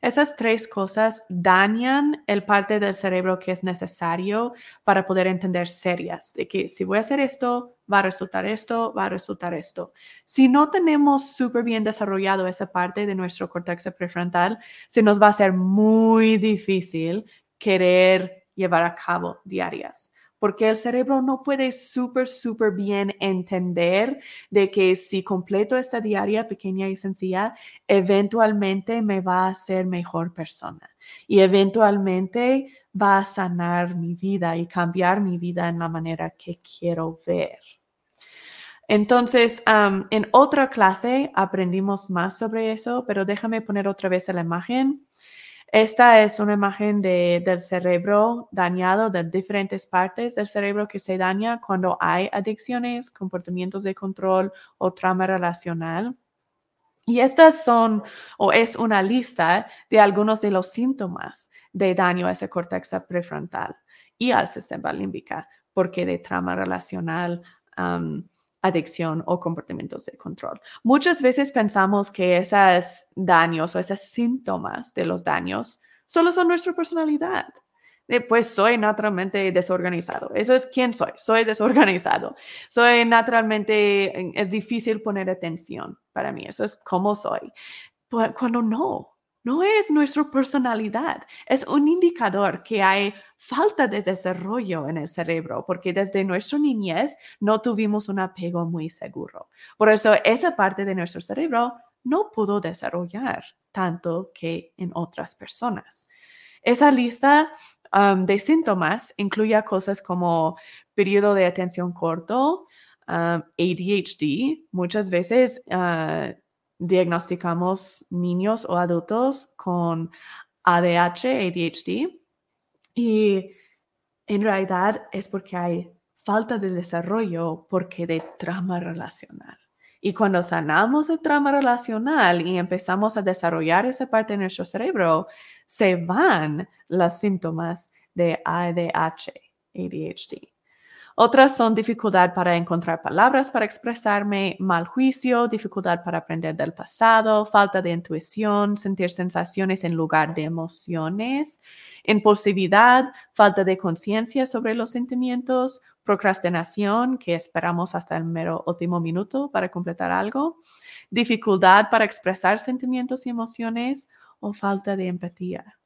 Esas tres cosas dañan el parte del cerebro que es necesario para poder entender serias, de que si voy a hacer esto, va a resultar esto, va a resultar esto. Si no tenemos súper bien desarrollado esa parte de nuestro corteza prefrontal, se nos va a hacer muy difícil querer llevar a cabo diarias, porque el cerebro no puede súper, súper bien entender de que si completo esta diaria pequeña y sencilla, eventualmente me va a hacer mejor persona y eventualmente va a sanar mi vida y cambiar mi vida en la manera que quiero ver. Entonces, en otra clase aprendimos más sobre eso, pero déjame poner otra vez la imagen. Esta es una imagen del cerebro dañado, de diferentes partes del cerebro que se daña cuando hay adicciones, comportamientos de control o trauma relacional. Y estas son o es una lista de algunos de los síntomas de daño a ese córtex prefrontal y al sistema límbico, porque de trauma relacional adicción o comportamientos de control. Muchas veces pensamos que esos daños o esos síntomas de los daños solo son nuestra personalidad. pues soy naturalmente desorganizado. Eso es quién soy. Soy desorganizado. Soy naturalmente, es difícil poner atención para mí. Eso es cómo soy. Cuando no, no es nuestra personalidad, es un indicador que hay falta de desarrollo en el cerebro, porque desde nuestra niñez no tuvimos un apego muy seguro. Por eso esa parte de nuestro cerebro no pudo desarrollar tanto que en otras personas. Esa lista um, de síntomas incluye cosas como periodo de atención corto, um, ADHD, muchas veces uh, diagnosticamos niños o adultos con ADH, ADHD, y en realidad es porque hay falta de desarrollo porque de trauma relacional. Y cuando sanamos el trauma relacional y empezamos a desarrollar esa parte de nuestro cerebro, se van los síntomas de ADH, ADHD. Otras son dificultad para encontrar palabras para expresarme, mal juicio, dificultad para aprender del pasado, falta de intuición, sentir sensaciones en lugar de emociones, impulsividad, falta de conciencia sobre los sentimientos, procrastinación, que esperamos hasta el mero último minuto para completar algo, dificultad para expresar sentimientos y emociones o falta de empatía.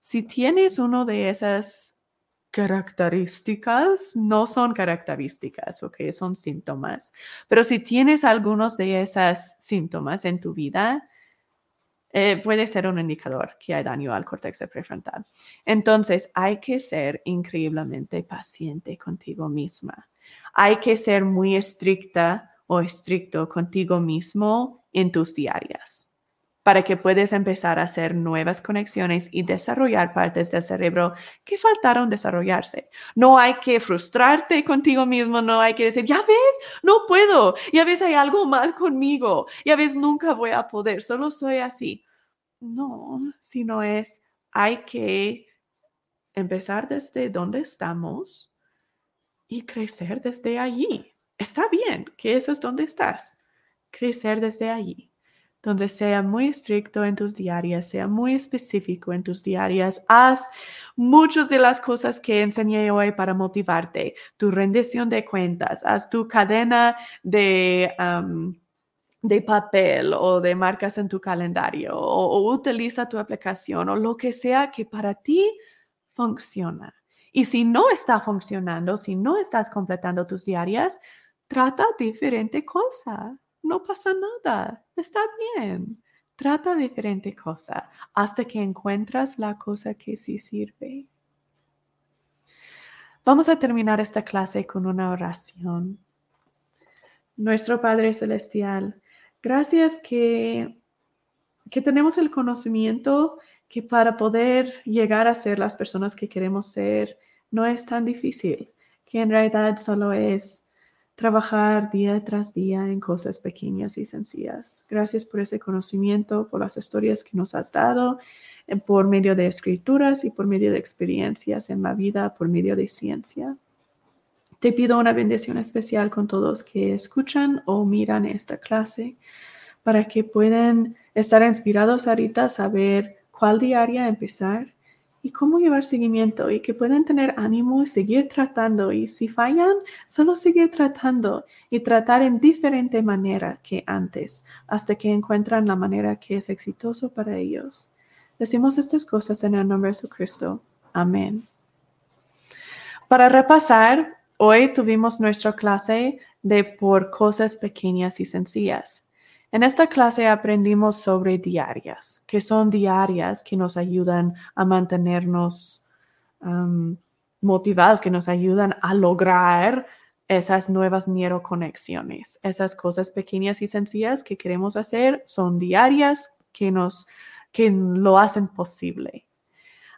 Si tienes uno de esas características no son características, ok, son síntomas. Pero si tienes algunos de esos síntomas en tu vida, eh, puede ser un indicador que hay daño al córtex prefrontal. Entonces, hay que ser increíblemente paciente contigo misma. Hay que ser muy estricta o estricto contigo mismo en tus diarias para que puedas empezar a hacer nuevas conexiones y desarrollar partes del cerebro que faltaron desarrollarse. No hay que frustrarte contigo mismo, no hay que decir, ya ves, no puedo, ya ves, hay algo mal conmigo, ya ves, nunca voy a poder, solo soy así. No, sino es, hay que empezar desde donde estamos y crecer desde allí. Está bien que eso es donde estás, crecer desde allí donde sea muy estricto en tus diarias, sea muy específico en tus diarias. Haz muchas de las cosas que enseñé hoy para motivarte. Tu rendición de cuentas, haz tu cadena de... de papel o de marcas en tu calendario o, o utiliza tu aplicación o lo que sea que para ti funciona. Y si no está funcionando, si no estás completando tus diarias, trata diferente cosa no pasa nada, está bien. Trata diferente cosa hasta que encuentras la cosa que sí sirve. Vamos a terminar esta clase con una oración. Nuestro Padre Celestial, gracias que, que tenemos el conocimiento que para poder llegar a ser las personas que queremos ser no es tan difícil, que en realidad solo es trabajar día tras día en cosas pequeñas y sencillas. Gracias por ese conocimiento, por las historias que nos has dado, eh, por medio de escrituras y por medio de experiencias en la vida, por medio de ciencia. Te pido una bendición especial con todos que escuchan o miran esta clase para que puedan estar inspirados ahorita a saber cuál diaria empezar y cómo llevar seguimiento y que puedan tener ánimo y seguir tratando y si fallan, solo seguir tratando y tratar en diferente manera que antes hasta que encuentran la manera que es exitoso para ellos. Decimos estas cosas en el nombre de Jesucristo. Amén. Para repasar, hoy tuvimos nuestra clase de por cosas pequeñas y sencillas. En esta clase aprendimos sobre diarias, que son diarias que nos ayudan a mantenernos motivados, que nos ayudan a lograr esas nuevas neuroconexiones. Esas cosas pequeñas y sencillas que queremos hacer son diarias que nos que lo hacen posible.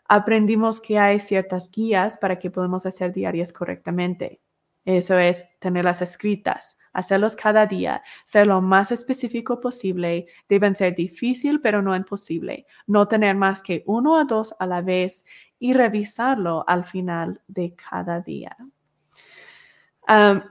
Aprendimos que hay ciertas guías para que podamos hacer diarias correctamente. Eso es tenerlas escritas, hacerlos cada día, ser lo más específico posible. Deben ser difícil, pero no imposible. No tener más que uno o dos a la vez y revisarlo al final de cada día.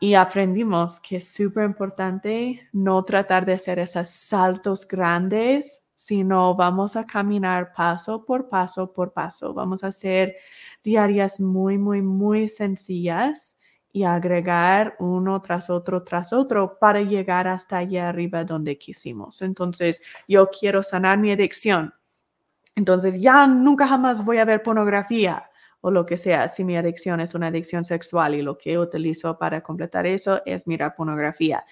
y aprendimos que es súper importante no tratar de hacer esos saltos grandes, sino vamos a caminar paso por paso por paso. Vamos a hacer diarias muy, muy, muy sencillas y agregar uno tras otro tras otro para llegar hasta allá arriba donde quisimos. Entonces, yo quiero sanar mi adicción. Entonces, ya nunca jamás voy a ver pornografía o lo que sea, si mi adicción es una adicción sexual y lo que utilizo para completar eso es mirar pornografía.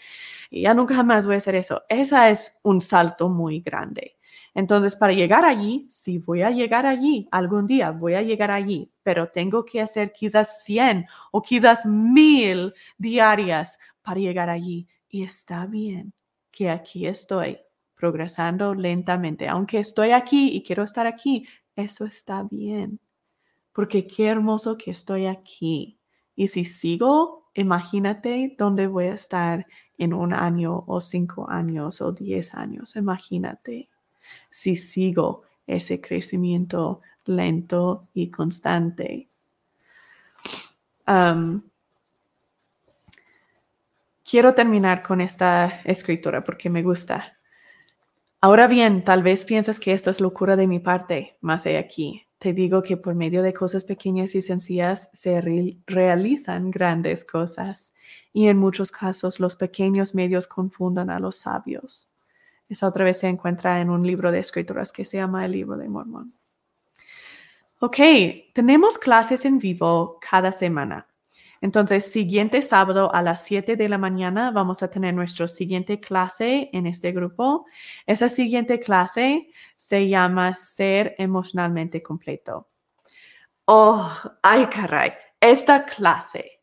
Ya nunca jamás voy a hacer eso. Esa es un salto muy grande. Entonces, para llegar allí, si voy a llegar allí, algún día voy a llegar allí, pero tengo que hacer quizás 100 o quizás 1000 diarias para llegar allí. Y está bien que aquí estoy progresando lentamente. Aunque estoy aquí y quiero estar aquí, eso está bien, porque qué hermoso que estoy aquí. Y si sigo, imagínate dónde voy a estar en un año o cinco años o diez años. Imagínate si sigo ese crecimiento lento y constante. quiero terminar con esta escritura porque me gusta. Ahora bien, tal vez piensas que esto es locura de mi parte, más he aquí. Te digo que por medio de cosas pequeñas y sencillas se realizan grandes cosas y en muchos casos los pequeños medios confundan a los sabios. Esa otra vez se encuentra en un libro de escrituras que se llama el libro de Mormón. Ok, tenemos clases en vivo cada semana. Entonces, siguiente sábado a las 7 de la mañana vamos a tener nuestra siguiente clase en este grupo. Esa siguiente clase se llama Ser emocionalmente completo. Oh, ay caray, esta clase,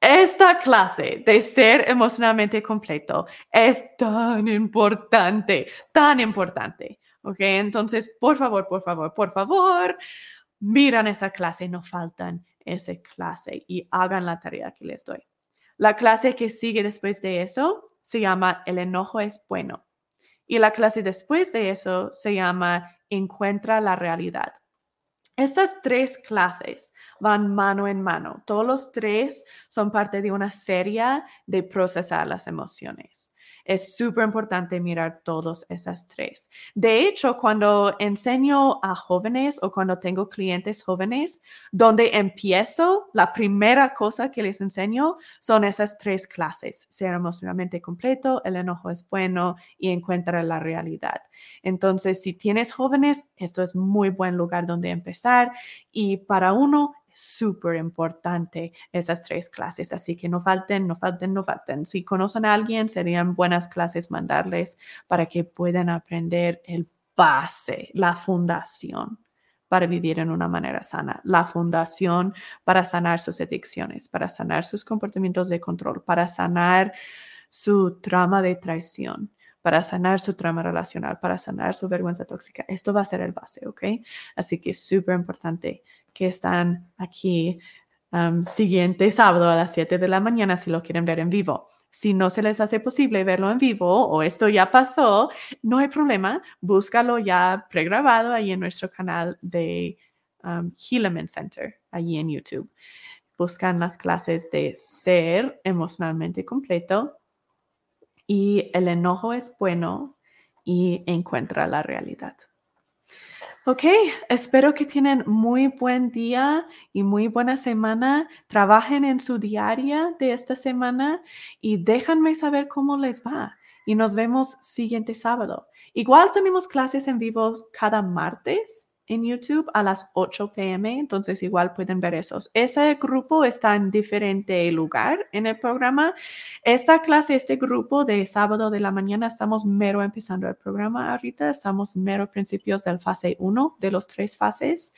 esta clase de ser emocionalmente completo es tan importante, tan importante. Ok, entonces, por favor, por favor, por favor, miran esa clase, no faltan esa clase y hagan la tarea que les doy. La clase que sigue después de eso se llama El enojo es bueno. Y la clase después de eso se llama Encuentra la realidad. Estas tres clases van mano en mano. Todos los tres son parte de una serie de procesar las emociones. Es súper importante mirar todas esas tres. De hecho, cuando enseño a jóvenes o cuando tengo clientes jóvenes, donde empiezo, la primera cosa que les enseño son esas tres clases. Ser emocionalmente completo, el enojo es bueno y encuentra la realidad. Entonces, si tienes jóvenes, esto es muy buen lugar donde empezar. Y para uno, súper importante esas tres clases, así que no falten, no falten, no falten. Si conocen a alguien, serían buenas clases mandarles para que puedan aprender el base, la fundación para vivir en una manera sana, la fundación para sanar sus adicciones, para sanar sus comportamientos de control, para sanar su trama de traición, para sanar su trama relacional, para sanar su vergüenza tóxica. Esto va a ser el base, ¿ok? Así que es súper importante que están aquí um, siguiente sábado a las 7 de la mañana si lo quieren ver en vivo. Si no se les hace posible verlo en vivo o esto ya pasó, no hay problema. Búscalo ya pregrabado ahí en nuestro canal de um, Center, allí en YouTube. Buscan las clases de ser emocionalmente completo y el enojo es bueno y encuentra la realidad. Ok, espero que tienen muy buen día y muy buena semana. Trabajen en su diaria de esta semana y déjenme saber cómo les va. Y nos vemos siguiente sábado. Igual tenemos clases en vivo cada martes en YouTube a las 8 pm, entonces igual pueden ver esos. Ese grupo está en diferente lugar en el programa. Esta clase, este grupo de sábado de la mañana, estamos mero empezando el programa ahorita, estamos mero principios del fase 1 de los tres fases.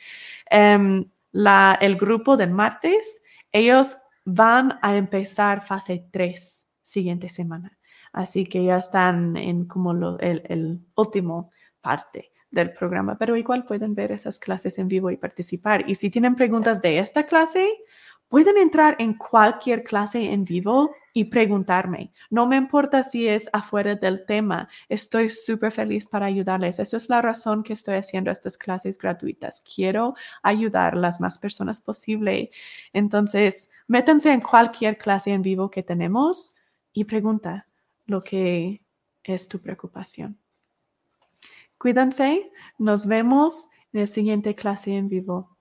Em, la, el grupo del martes, ellos van a empezar fase 3 siguiente semana. Así que ya están en como lo, el, el último parte del programa, pero igual pueden ver esas clases en vivo y participar. Y si tienen preguntas de esta clase, pueden entrar en cualquier clase en vivo y preguntarme. No me importa si es afuera del tema, estoy súper feliz para ayudarles. Esa es la razón que estoy haciendo estas clases gratuitas. Quiero ayudar a las más personas posible. Entonces, métanse en cualquier clase en vivo que tenemos y pregunta lo que es tu preocupación. Cuídense, nos vemos en la siguiente clase en vivo.